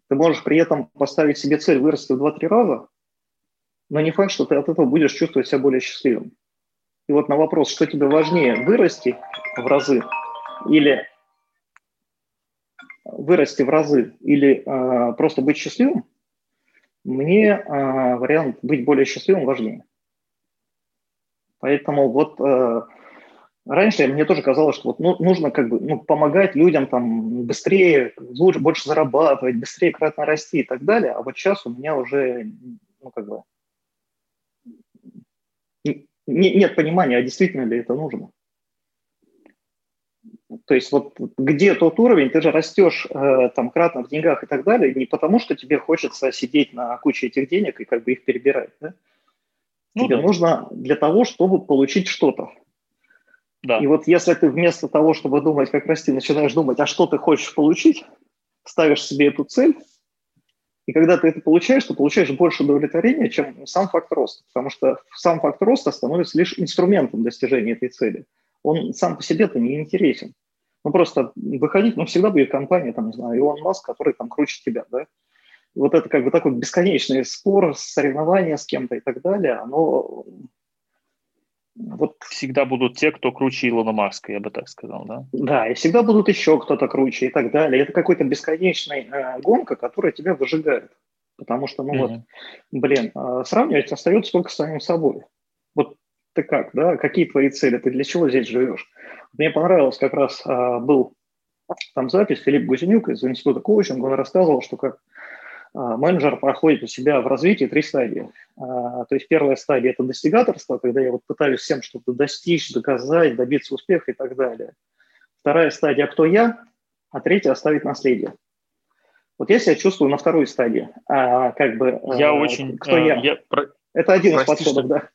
Ты можешь при этом поставить себе цель вырасти в 2-3 раза, но не факт, что ты от этого будешь чувствовать себя более счастливым. И вот на вопрос, что тебе важнее, вырасти в разы или вырасти в разы или э, просто быть счастливым, мне э, вариант быть более счастливым важнее. Поэтому вот э, раньше мне тоже казалось, что вот, ну, нужно как бы ну, помогать людям там быстрее, лучше, больше зарабатывать, быстрее кратно расти и так далее. А вот сейчас у меня уже ну, как бы не, нет понимания, а действительно ли это нужно. То есть вот где тот уровень, ты же растешь э, там кратно в деньгах и так далее, не потому что тебе хочется сидеть на куче этих денег и как бы их перебирать. Да? Ну, тебе да. нужно для того, чтобы получить что-то. Да. И вот если ты вместо того, чтобы думать, как расти, начинаешь думать, а что ты хочешь получить, ставишь себе эту цель, и когда ты это получаешь, то получаешь больше удовлетворения, чем сам факт роста. Потому что сам факт роста становится лишь инструментом достижения этой цели. Он сам по себе-то не интересен. Ну, просто выходить, ну, всегда будет компания, там, не знаю, Илон Маск, который там круче тебя, да. Вот это как бы такой бесконечный спор, соревнование с кем-то и так далее, оно вот всегда будут те, кто круче Илона Маска, я бы так сказал, да? Да, и всегда будут еще кто-то круче и так далее. Это какой-то бесконечная э, гонка, которая тебя выжигает. Потому что, ну mm-hmm. вот, блин, э, сравнивать остается только с самим собой. Вот ты как, да? Какие твои цели? Ты для чего здесь живешь? Мне понравилось как раз э, был там запись Филипп Гузенюк из Института коучинга, он рассказывал, что как а, менеджер проходит у себя в развитии три стадии. А, то есть первая стадия – это достигаторство, когда я вот пытаюсь всем что-то достичь, доказать, добиться успеха и так далее. Вторая стадия – кто я, а третья – оставить наследие. Вот я себя чувствую на второй стадии. А, как бы, я а, очень... Кто я? я Это один прости, из подходов, что... да.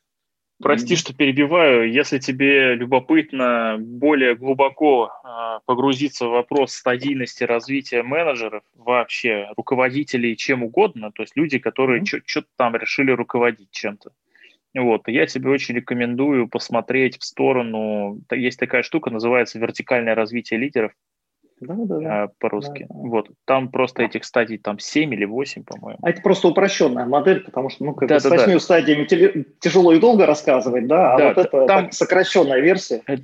Прости, что перебиваю. Если тебе любопытно более глубоко э, погрузиться в вопрос стадийности развития менеджеров, вообще руководителей, чем угодно, то есть люди, которые mm-hmm. что-то там решили руководить чем-то, вот, я тебе очень рекомендую посмотреть в сторону, есть такая штука, называется вертикальное развитие лидеров да, да, да. по-русски. Да, да. Вот. Там просто этих стадий там 7 или 8, по-моему. А это просто упрощенная модель, потому что ну, как да, бы да, с 8 да. стадиями тяжело и долго рассказывать, да, а да, вот это там, так, сокращенная версия. Э,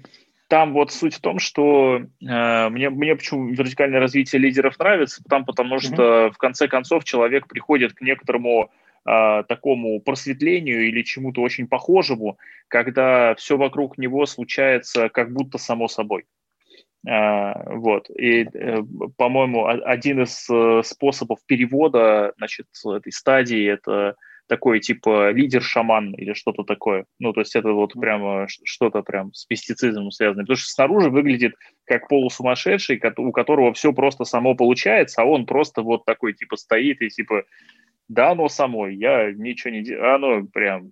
там вот суть в том, что э, мне, мне почему вертикальное развитие лидеров нравится, там потому что угу. в конце концов человек приходит к некоторому э, такому просветлению или чему-то очень похожему, когда все вокруг него случается как будто само собой. А, вот. И, э, по-моему, один из э, способов перевода значит, этой стадии – это такой типа лидер-шаман или что-то такое. Ну, то есть это вот прямо что-то прям с пестицидом связано. Потому что снаружи выглядит как полусумасшедший, у которого все просто само получается, а он просто вот такой типа стоит и типа да, оно само, я ничего не делаю, оно прям,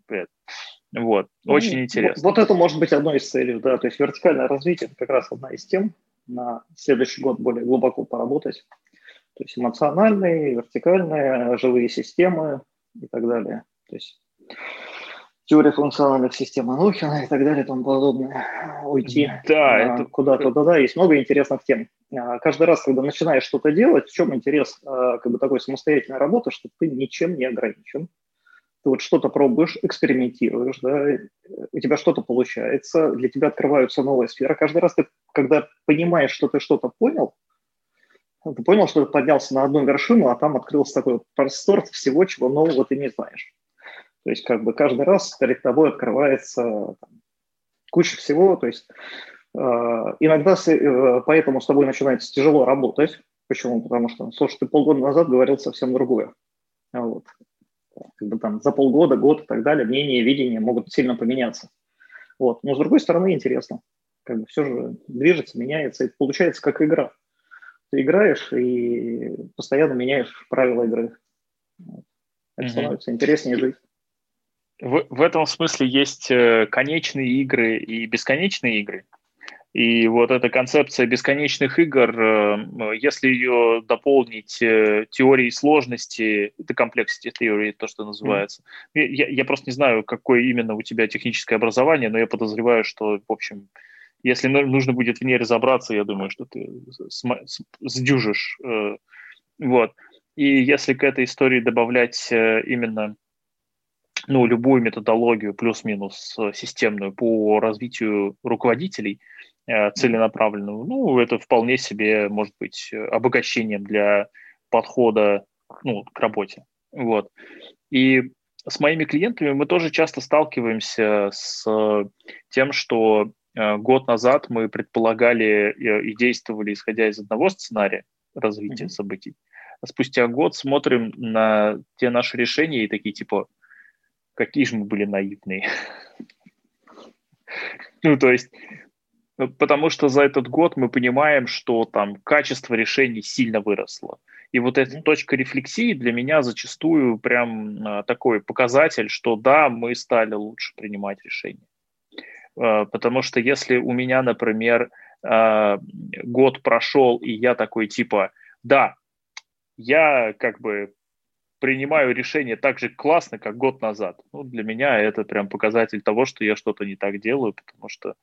вот, ну, очень интересно. Вот, вот это может быть одной из целей, да, то есть вертикальное развитие – это как раз одна из тем, на следующий год более глубоко поработать. То есть эмоциональные, вертикальные, живые системы и так далее. То есть теория функциональных систем Анохина и так далее и тому подобное. Уйти да, это... куда-то, да-да, есть много интересных тем. А, каждый раз, когда начинаешь что-то делать, в чем интерес а, как бы такой самостоятельной работы, что ты ничем не ограничен ты вот что-то пробуешь, экспериментируешь, да, у тебя что-то получается, для тебя открываются новые сферы. Каждый раз ты, когда понимаешь, что ты что-то понял, ты понял, что ты поднялся на одну вершину, а там открылся такой простор всего, чего нового ты не знаешь. То есть как бы каждый раз перед тобой открывается там, куча всего. То есть э, иногда с, э, поэтому с тобой начинается тяжело работать. Почему? Потому что, слушай, ты полгода назад говорил совсем другое. Вот как бы там за полгода, год и так далее, мнения и видения могут сильно поменяться. Вот. Но с другой стороны интересно. Как бы все же движется, меняется, и получается как игра. Ты играешь и постоянно меняешь правила игры. Это mm-hmm. становится интереснее жить. В, в этом смысле есть э, конечные игры и бесконечные игры. И вот эта концепция бесконечных игр, э, если ее дополнить э, теорией сложности, это complexity теории, то, что называется. Mm. Я, я просто не знаю, какое именно у тебя техническое образование, но я подозреваю, что, в общем, если нужно будет в ней разобраться, я думаю, что ты сдюжишь. Э, вот. И если к этой истории добавлять именно ну, любую методологию плюс-минус системную по развитию руководителей – Э, целенаправленного, ну, это вполне себе может быть обогащением для подхода ну, к работе. Вот. И с моими клиентами мы тоже часто сталкиваемся с тем, что э, год назад мы предполагали и действовали, исходя из одного сценария развития mm-hmm. событий. А спустя год смотрим на те наши решения и такие типа, какие же мы были наивные. Ну, то есть, потому что за этот год мы понимаем, что там качество решений сильно выросло. И вот эта точка рефлексии для меня зачастую прям а, такой показатель, что да, мы стали лучше принимать решения. А, потому что если у меня, например, год прошел, и я такой типа, да, я как бы принимаю решение так же классно, как год назад. Ну, для меня это прям показатель того, что я что-то не так делаю, потому что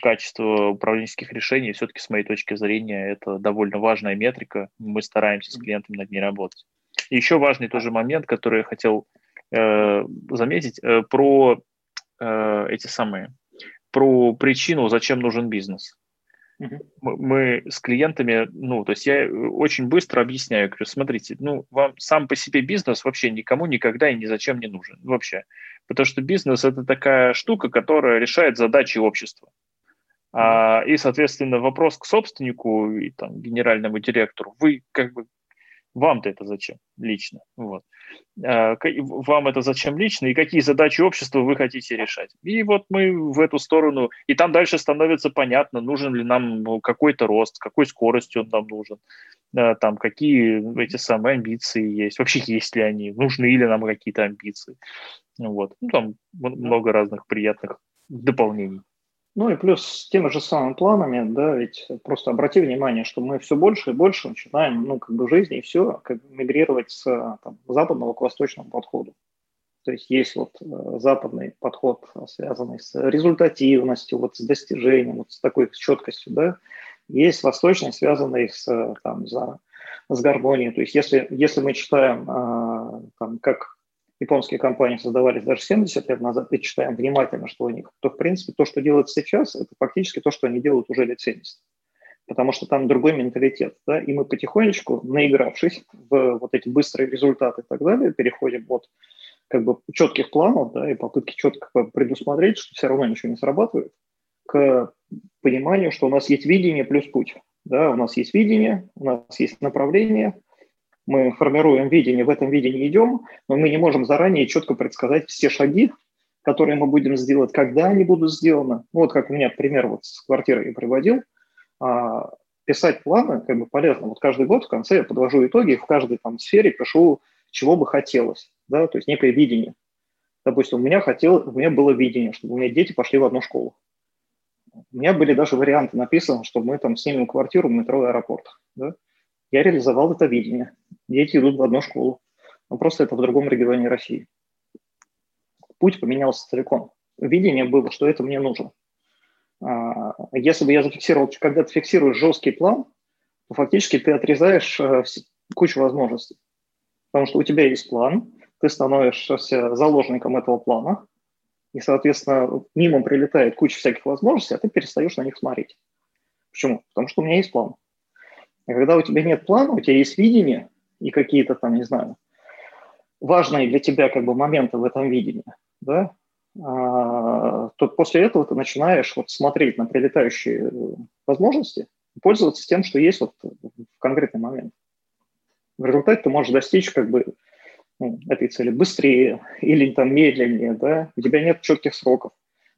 качество управленческих решений все-таки с моей точки зрения это довольно важная метрика. Мы стараемся с клиентами над ней работать. И еще важный тоже момент, который я хотел э, заметить, э, про э, эти самые, про причину, зачем нужен бизнес. Мы с клиентами, ну, то есть я очень быстро объясняю, говорю, смотрите, ну, вам сам по себе бизнес вообще никому никогда и ни зачем не нужен, вообще. Потому что бизнес – это такая штука, которая решает задачи общества. А, и, соответственно, вопрос к собственнику и там, генеральному директору. Вы как бы вам-то это зачем лично? Вот. А, вам это зачем лично и какие задачи общества вы хотите решать? И вот мы в эту сторону, и там дальше становится понятно, нужен ли нам ну, какой-то рост, какой скоростью он нам нужен, а, там какие эти самые амбиции есть, вообще есть ли они, нужны ли нам какие-то амбиции. Вот. Ну, там много разных приятных дополнений. Ну и плюс с теми же самыми планами, да, ведь просто обрати внимание, что мы все больше и больше начинаем, ну, как бы жизни и все, как бы мигрировать с там, западного к восточному подходу. То есть есть вот э, западный подход, связанный с результативностью, вот с достижением, вот с такой четкостью, да. Есть восточный, связанный с, там, за, с гармонией. То есть если, если мы читаем, э, там, как японские компании создавались даже 70 лет назад, и читаем внимательно, что у них, то, в принципе, то, что делают сейчас, это фактически то, что они делают уже лет 70. Потому что там другой менталитет. Да? И мы потихонечку, наигравшись в вот эти быстрые результаты и так далее, переходим от как бы четких планов да, и попытки четко предусмотреть, что все равно ничего не срабатывает, к пониманию, что у нас есть видение плюс путь. Да, у нас есть видение, у нас есть направление, мы формируем видение, в этом видении идем, но мы не можем заранее четко предсказать все шаги, которые мы будем сделать, когда они будут сделаны. Ну, вот как у меня пример вот с квартирой я приводил. А, писать планы как бы полезно. Вот каждый год в конце я подвожу итоги, в каждой там сфере пишу, чего бы хотелось, да, то есть некое видение. Допустим, у меня хотел, у меня было видение, чтобы у меня дети пошли в одну школу. У меня были даже варианты написаны, что мы там снимем квартиру в метро и аэропорт. Да? Я реализовал это видение. Дети идут в одну школу. Но просто это в другом регионе России. Путь поменялся целиком. Видение было, что это мне нужно. А, если бы я зафиксировал, когда ты фиксируешь жесткий план, то фактически ты отрезаешь э, кучу возможностей. Потому что у тебя есть план, ты становишься заложником этого плана, и, соответственно, мимо прилетает куча всяких возможностей, а ты перестаешь на них смотреть. Почему? Потому что у меня есть план. А когда у тебя нет плана, у тебя есть видение и какие-то там, не знаю, важные для тебя как бы моменты в этом видении, да, а, то после этого ты начинаешь вот смотреть на прилетающие возможности и пользоваться тем, что есть вот в конкретный момент. В результате ты можешь достичь как бы ну, этой цели быстрее или там медленнее, да, у тебя нет четких сроков.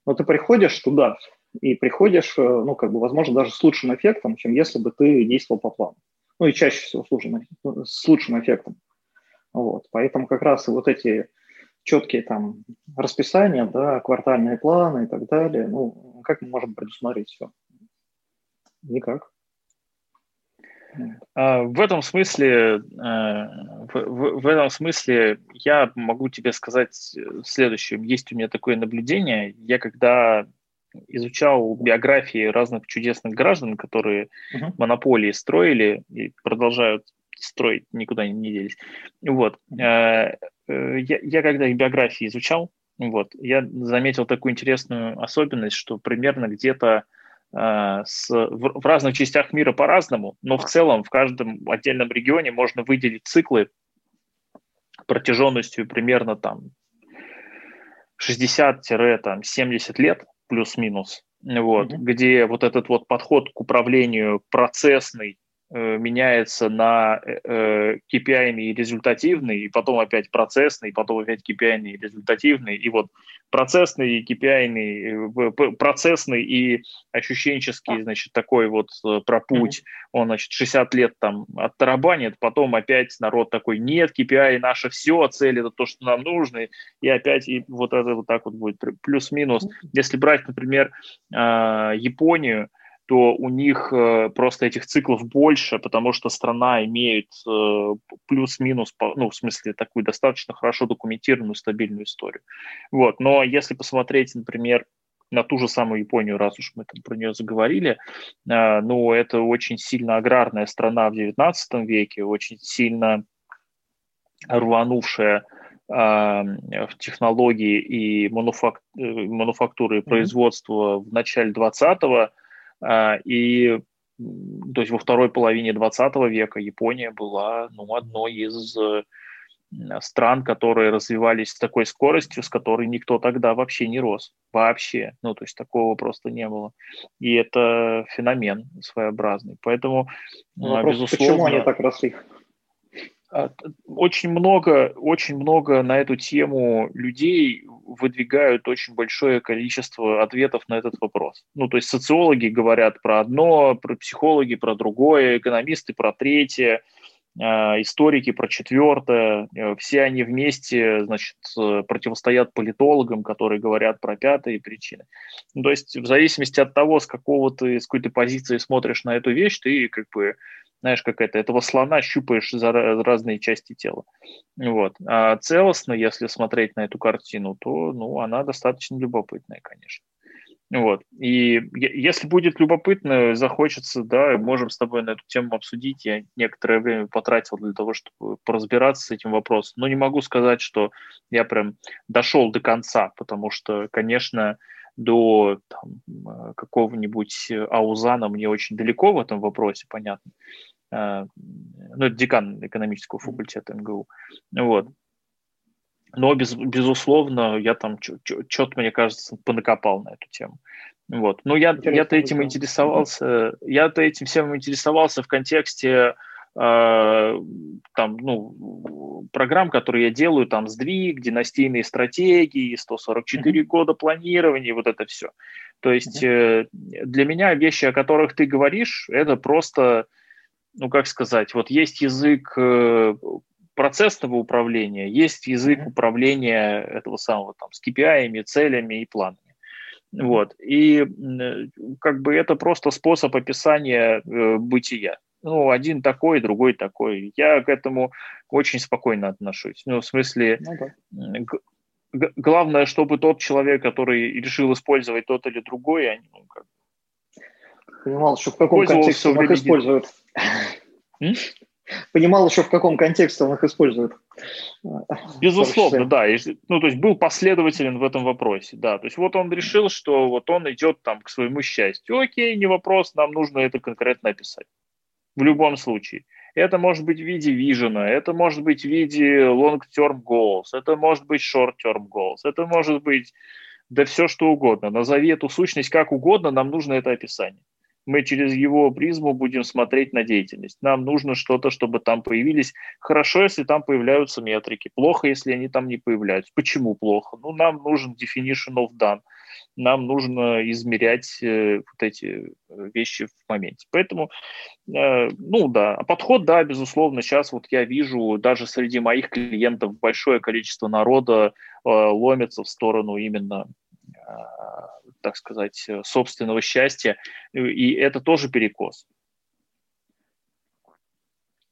Но ты приходишь туда, и приходишь, э, ну, как бы, возможно, даже с лучшим эффектом, чем если бы ты действовал по плану. Ну, и чаще всего с лучшим, с лучшим эффектом. Вот. Поэтому как раз и вот эти четкие там расписания, да, квартальные планы и так далее, ну, как мы можем предусмотреть все? Никак. А, в этом смысле, э, в, в, в этом смысле я могу тебе сказать следующее. Есть у меня такое наблюдение. Я когда изучал биографии разных чудесных граждан, которые uh-huh. монополии строили и продолжают строить, никуда не делись. Вот. Uh-huh. Я, я когда их биографии изучал, вот, я заметил такую интересную особенность, что примерно где-то с, в, в разных частях мира по-разному, но в целом в каждом отдельном регионе можно выделить циклы протяженностью примерно там 60-70 лет, плюс-минус, вот, mm-hmm. где вот этот вот подход к управлению процессный, меняется на э, KPI и результативный, и потом опять процессный, и потом опять KPI результативный, и вот процессный и KPI, э, процессный и ощущенческий, значит, такой вот про путь, он, значит, 60 лет там оттарабанит, потом опять народ такой, нет, KPI наше все, цель это то, что нам нужно, и опять и вот это вот так вот будет. Плюс-минус. Если брать, например, а, Японию, то у них э, просто этих циклов больше, потому что страна имеет э, плюс-минус, ну, в смысле, такую достаточно хорошо документированную, стабильную историю. Вот. Но если посмотреть, например, на ту же самую Японию, раз уж мы там про нее заговорили, э, ну, это очень сильно аграрная страна в XIX веке, очень сильно рванувшая в технологии и мануфак... мануфактуры и производства в начале 20 а, и то есть во второй половине 20 века Япония была ну, одной из э, стран, которые развивались с такой скоростью, с которой никто тогда вообще не рос. Вообще. Ну, то есть такого просто не было. И это феномен своеобразный. Поэтому, ну, Вопрос, безусловно... Почему они так росли? А, очень много, очень много на эту тему людей выдвигают очень большое количество ответов на этот вопрос. Ну, то есть социологи говорят про одно, про психологи про другое, экономисты про третье, историки про четвертое. Э, все они вместе, значит, противостоят политологам, которые говорят про пятые причины. Ну, то есть в зависимости от того, с какого ты, с какой ты позиции смотришь на эту вещь, ты как бы знаешь, как это, этого слона щупаешь за разные части тела. Вот. А целостно, если смотреть на эту картину, то ну, она достаточно любопытная, конечно. Вот. И если будет любопытно, захочется, да, можем с тобой на эту тему обсудить. Я некоторое время потратил для того, чтобы поразбираться с этим вопросом. Но не могу сказать, что я прям дошел до конца, потому что, конечно, до там, какого-нибудь Аузана мне очень далеко в этом вопросе, понятно. А, ну, это декан экономического факультета МГУ. Вот. Но, без, безусловно, я там что-то, мне кажется, понакопал на эту тему. Вот. Но я, я-то этим интересовался, я-то этим всем интересовался в контексте э, там, ну, программ, которые я делаю, там, сдвиг, династийные стратегии, 144 mm-hmm. года планирования, вот это все. То есть э, для меня вещи, о которых ты говоришь, это просто ну, как сказать, вот есть язык э, процессного управления, есть язык управления этого самого там с KPI, целями и планами. Вот. И как бы это просто способ описания э, бытия. Ну, один такой, другой такой. Я к этому очень спокойно отношусь. Ну, в смысле, ну, да. г- главное, чтобы тот человек, который решил использовать тот или другой, они, ну, как, Понимал, что в каком контексте он их использует. Понимал еще, в каком контексте он их использует. Безусловно, да. Ну, то есть был последователен в этом вопросе, да. То есть вот он решил, что вот он идет там к своему счастью. Окей, не вопрос, нам нужно это конкретно описать. В любом случае. Это может быть в виде вижена, это может быть в виде long-term goals, это может быть short-term goals, это может быть да все что угодно. Назови эту сущность как угодно, нам нужно это описание мы через его призму будем смотреть на деятельность. Нам нужно что-то, чтобы там появились. Хорошо, если там появляются метрики. Плохо, если они там не появляются. Почему плохо? Ну, нам нужен definition of done. Нам нужно измерять э, вот эти э, вещи в моменте. Поэтому, э, ну да, а подход, да, безусловно, сейчас вот я вижу даже среди моих клиентов большое количество народа э, ломится в сторону именно э, так сказать, э, собственного счастья, и это тоже перекос.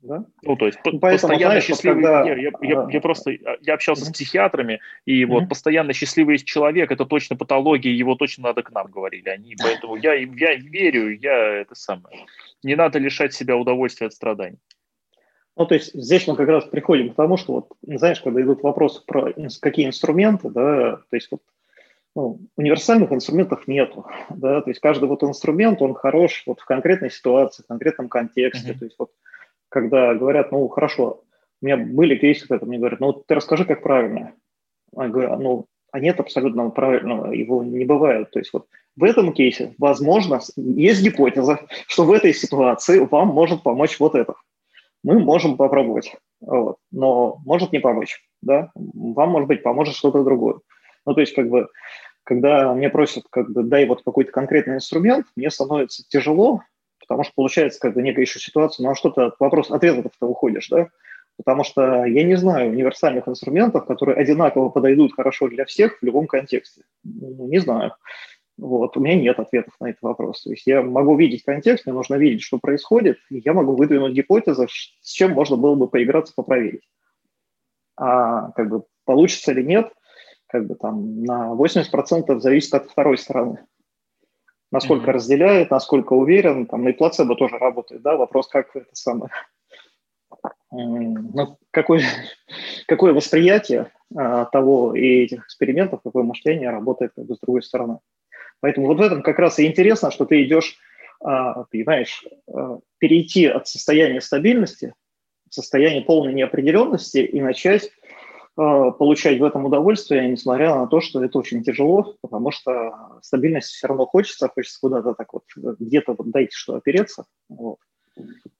Да? Ну, то есть ну, Поэтому, постоянно знаешь, счастливый... Когда... Я, я, я, я просто я общался mm-hmm. с психиатрами, и mm-hmm. вот постоянно счастливый человек – это точно патология, его точно надо к нам, говорили они. Поэтому я, я верю, я это самое. Не надо лишать себя удовольствия от страданий. Ну, то есть здесь мы как раз приходим к тому, что вот, знаешь, когда идут вопросы про какие инструменты, да, то есть вот ну, универсальных инструментов нету, да, то есть каждый вот инструмент, он хорош вот в конкретной ситуации, в конкретном контексте, mm-hmm. то есть вот когда говорят, ну, хорошо, у меня были кейсы, когда мне говорят, ну, ты расскажи, как правильно. Я говорю, ну, а нет абсолютного правильного, его не бывает. То есть вот В этом кейсе, возможно, есть гипотеза, что в этой ситуации вам может помочь вот это. Мы можем попробовать, вот. но может не помочь. Да? Вам, может быть, поможет что-то другое. Ну, то есть, как бы, когда мне просят, как бы, дай вот какой-то конкретный инструмент, мне становится тяжело, потому что получается, как бы, некая еще ситуация, ну, а что ты от вопрос ответа-то уходишь, да? Потому что я не знаю универсальных инструментов, которые одинаково подойдут хорошо для всех в любом контексте. Не знаю. Вот, у меня нет ответов на этот вопрос. То есть я могу видеть контекст, мне нужно видеть, что происходит, и я могу выдвинуть гипотезы, с чем можно было бы поиграться, попроверить. А как бы получится или нет, как бы там на 80% зависит от второй стороны. Насколько mm-hmm. разделяет, насколько уверен, там на и плацебо тоже работает, да, вопрос, как это самое, ну, какое, какое восприятие а, того и этих экспериментов, какое мышление работает как бы, с другой стороны. Поэтому вот в этом как раз и интересно, что ты идешь, а, понимаешь, а, перейти от состояния стабильности в состояние полной неопределенности и начать получать в этом удовольствие, несмотря на то, что это очень тяжело, потому что стабильность все равно хочется, хочется куда-то так вот, где-то вот дайте что опереться. Вот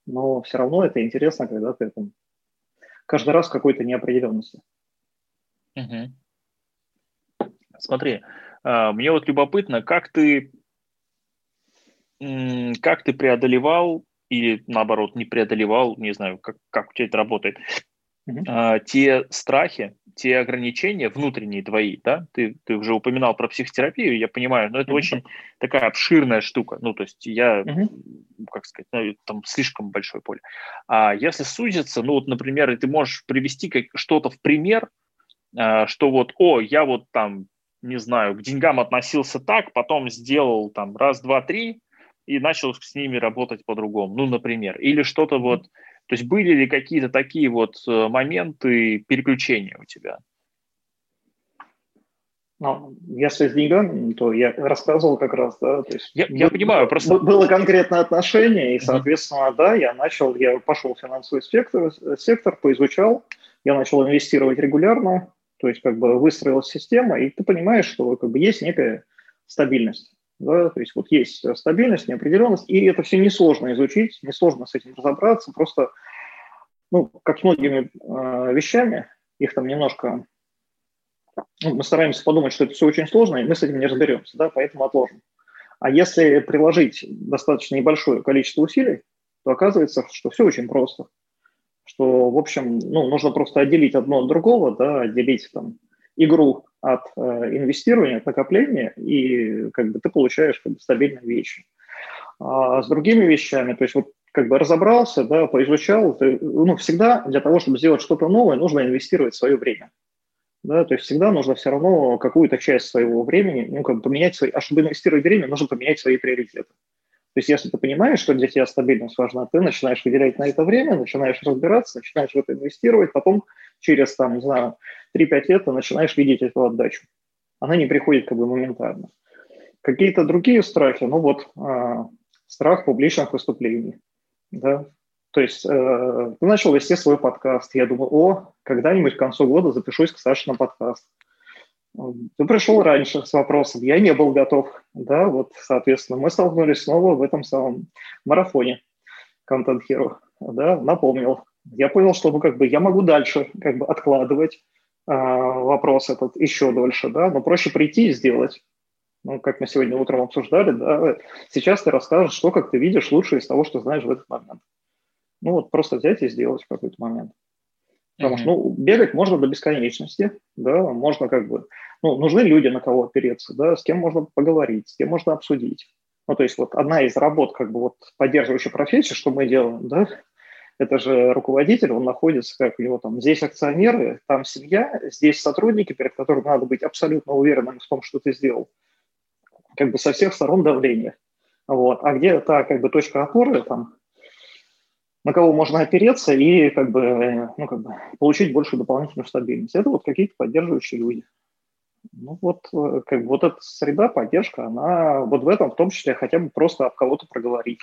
но все равно это интересно, когда ты там каждый раз в какой-то неопределенности. Угу. Смотри, а, мне вот любопытно, как ты, как ты преодолевал или наоборот не преодолевал, не знаю, как, как у тебя это работает, угу. те страхи, те ограничения внутренние твои, да, ты, ты уже упоминал про психотерапию, я понимаю, но это угу. очень такая обширная штука, ну, то есть я, угу. как сказать, ну, там слишком большое поле. А если сузиться, ну, вот, например, ты можешь привести как, что-то в пример, а, что вот, о, я вот там, не знаю, к деньгам относился так, потом сделал там раз, два, три, и начал с ними работать по-другому, ну, например, или что-то вот, то есть были ли какие-то такие вот э, моменты переключения у тебя? Ну, если с деньгами, то я рассказывал как раз, да, то есть я, я понимаю, просто было конкретное отношение, и, соответственно, mm-hmm. да, я начал, я пошел в финансовый сектор, сектор, поизучал, я начал инвестировать регулярно, то есть как бы выстроилась система, и ты понимаешь, что как бы есть некая стабильность. Да, то есть вот есть стабильность, неопределенность, и это все несложно изучить, несложно с этим разобраться, просто, ну, как с многими э, вещами, их там немножко, ну, мы стараемся подумать, что это все очень сложно, и мы с этим не разберемся, да, поэтому отложим. А если приложить достаточно небольшое количество усилий, то оказывается, что все очень просто. Что, в общем, ну, нужно просто отделить одно от другого, да, отделить там игру от э, инвестирования, от накопления, и как бы ты получаешь как бы, стабильные вещи. А с другими вещами, то есть вот как бы разобрался, да, поизучал, ты, ну, всегда для того, чтобы сделать что-то новое, нужно инвестировать свое время. Да, то есть всегда нужно все равно какую-то часть своего времени, ну, как бы поменять свои, а чтобы инвестировать время, нужно поменять свои приоритеты. То есть если ты понимаешь, что для тебя стабильность важна, ты начинаешь выделять на это время, начинаешь разбираться, начинаешь в это инвестировать, потом через, там, не знаю, 3-5 лет ты начинаешь видеть эту отдачу. Она не приходит как бы моментально. Какие-то другие страхи, ну вот э, страх публичных выступлений, да, то есть э, начал вести свой подкаст, я думаю, о, когда-нибудь к концу года запишусь к Саше на подкаст. Ты пришел раньше с вопросом, я не был готов, да, вот, соответственно, мы столкнулись снова в этом самом марафоне Hero, да, напомнил, я понял, что ну, как бы я могу дальше как бы откладывать э, вопрос этот еще дольше, да, но проще прийти и сделать. Ну, как мы сегодня утром обсуждали, да, сейчас ты расскажешь, что, как ты видишь, лучше из того, что знаешь в этот момент. Ну, вот просто взять и сделать в какой-то момент. Потому что, ну, бегать можно до бесконечности, да, можно как бы, ну, нужны люди, на кого опереться, да, с кем можно поговорить, с кем можно обсудить. Ну, то есть вот одна из работ, как бы вот поддерживающей профессии, что мы делаем, да, это же руководитель, он находится, как у него там, здесь акционеры, там семья, здесь сотрудники, перед которыми надо быть абсолютно уверенным в том, что ты сделал. Как бы со всех сторон давление. Вот. А где та как бы точка опоры, там, на кого можно опереться и как бы, ну, как бы получить большую дополнительную стабильность. Это вот какие-то поддерживающие люди. Ну вот, как бы вот эта среда, поддержка, она вот в этом в том числе хотя бы просто об кого-то проговорить.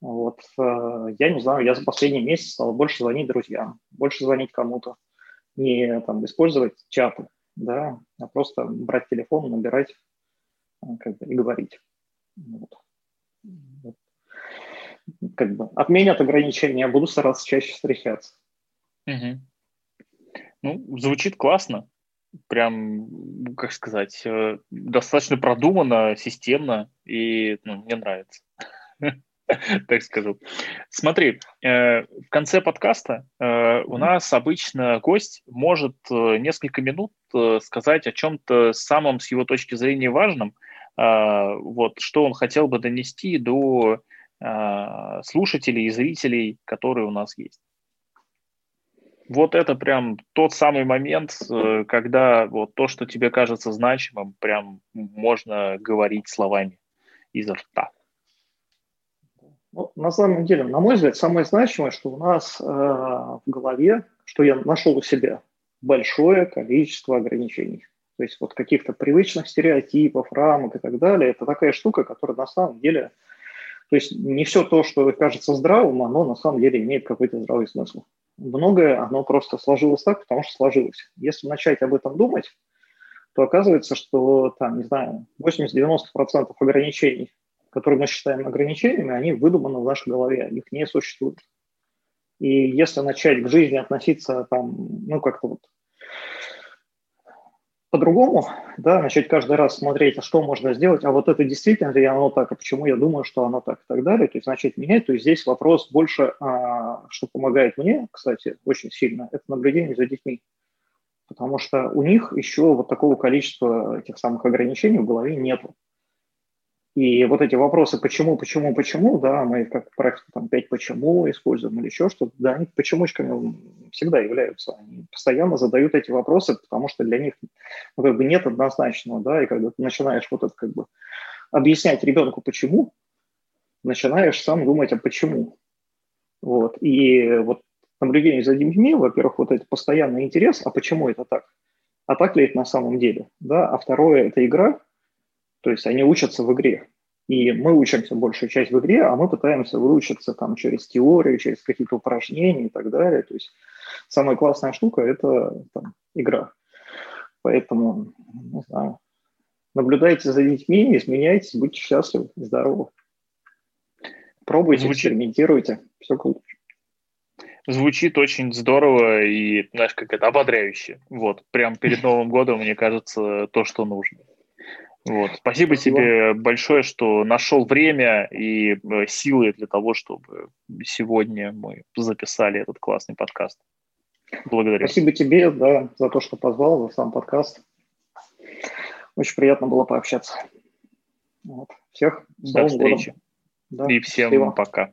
Вот, э, я не знаю, я за последний месяц стал больше звонить друзьям, больше звонить кому-то, не там использовать чаты, да, а просто брать телефон, набирать э, как бы, и говорить. Вот. Как бы отменят ограничения, я буду стараться чаще встречаться. Угу. Ну, звучит классно. Прям, как сказать, э, достаточно продуманно, системно, и ну, мне нравится. так скажу. Смотри, э, в конце подкаста э, у нас обычно гость может несколько минут сказать о чем-то самом с его точки зрения важном, вот, что он хотел бы донести до слушателей и зрителей, которые у нас есть вот это прям тот самый момент, э, когда вот то, что тебе кажется значимым, прям можно говорить словами изо рта. Ну, на самом деле, на мой взгляд, самое значимое, что у нас э, в голове, что я нашел у себя, большое количество ограничений. То есть вот каких-то привычных стереотипов, рамок и так далее. Это такая штука, которая на самом деле... То есть не все то, что кажется здравым, оно на самом деле имеет какой-то здравый смысл многое, оно просто сложилось так, потому что сложилось. Если начать об этом думать, то оказывается, что там, не знаю, 80-90% ограничений, которые мы считаем ограничениями, они выдуманы в нашей голове, их не существует. И если начать к жизни относиться там, ну, как-то вот по-другому, да, начать каждый раз смотреть, а что можно сделать, а вот это действительно ли оно так, а почему я думаю, что оно так и так далее, то есть начать менять, то есть здесь вопрос больше, а, что помогает мне, кстати, очень сильно, это наблюдение за детьми, потому что у них еще вот такого количества этих самых ограничений в голове нету. И вот эти вопросы «почему, почему, почему», да, мы как практику там «пять почему» используем или еще что-то, да, они почемучками всегда являются. Они постоянно задают эти вопросы, потому что для них ну, как бы нет однозначного, да, и когда ты начинаешь вот это как бы объяснять ребенку «почему», начинаешь сам думать, а почему. Вот. И вот наблюдение за детьми, во-первых, вот это постоянный интерес, а почему это так? А так ли это на самом деле? Да? А второе – это игра, то есть они учатся в игре. И мы учимся большую часть в игре, а мы пытаемся выучиться там через теорию, через какие-то упражнения и так далее. То есть самая классная штука – это там, игра. Поэтому, не знаю, наблюдайте за детьми, изменяйтесь, будьте счастливы, здоровы. Пробуйте, Звучит... экспериментируйте, все круто. Звучит очень здорово и, знаешь, как это, ободряюще. Вот, прям перед Новым годом, мне кажется, то, что нужно. Вот. Спасибо, Спасибо тебе большое, что нашел время и э, силы для того, чтобы сегодня мы записали этот классный подкаст. Благодарю. Спасибо тебе да, за то, что позвал, за сам подкаст. Очень приятно было пообщаться. Вот. Всех с До встречи. Да, и всем счастливо. пока.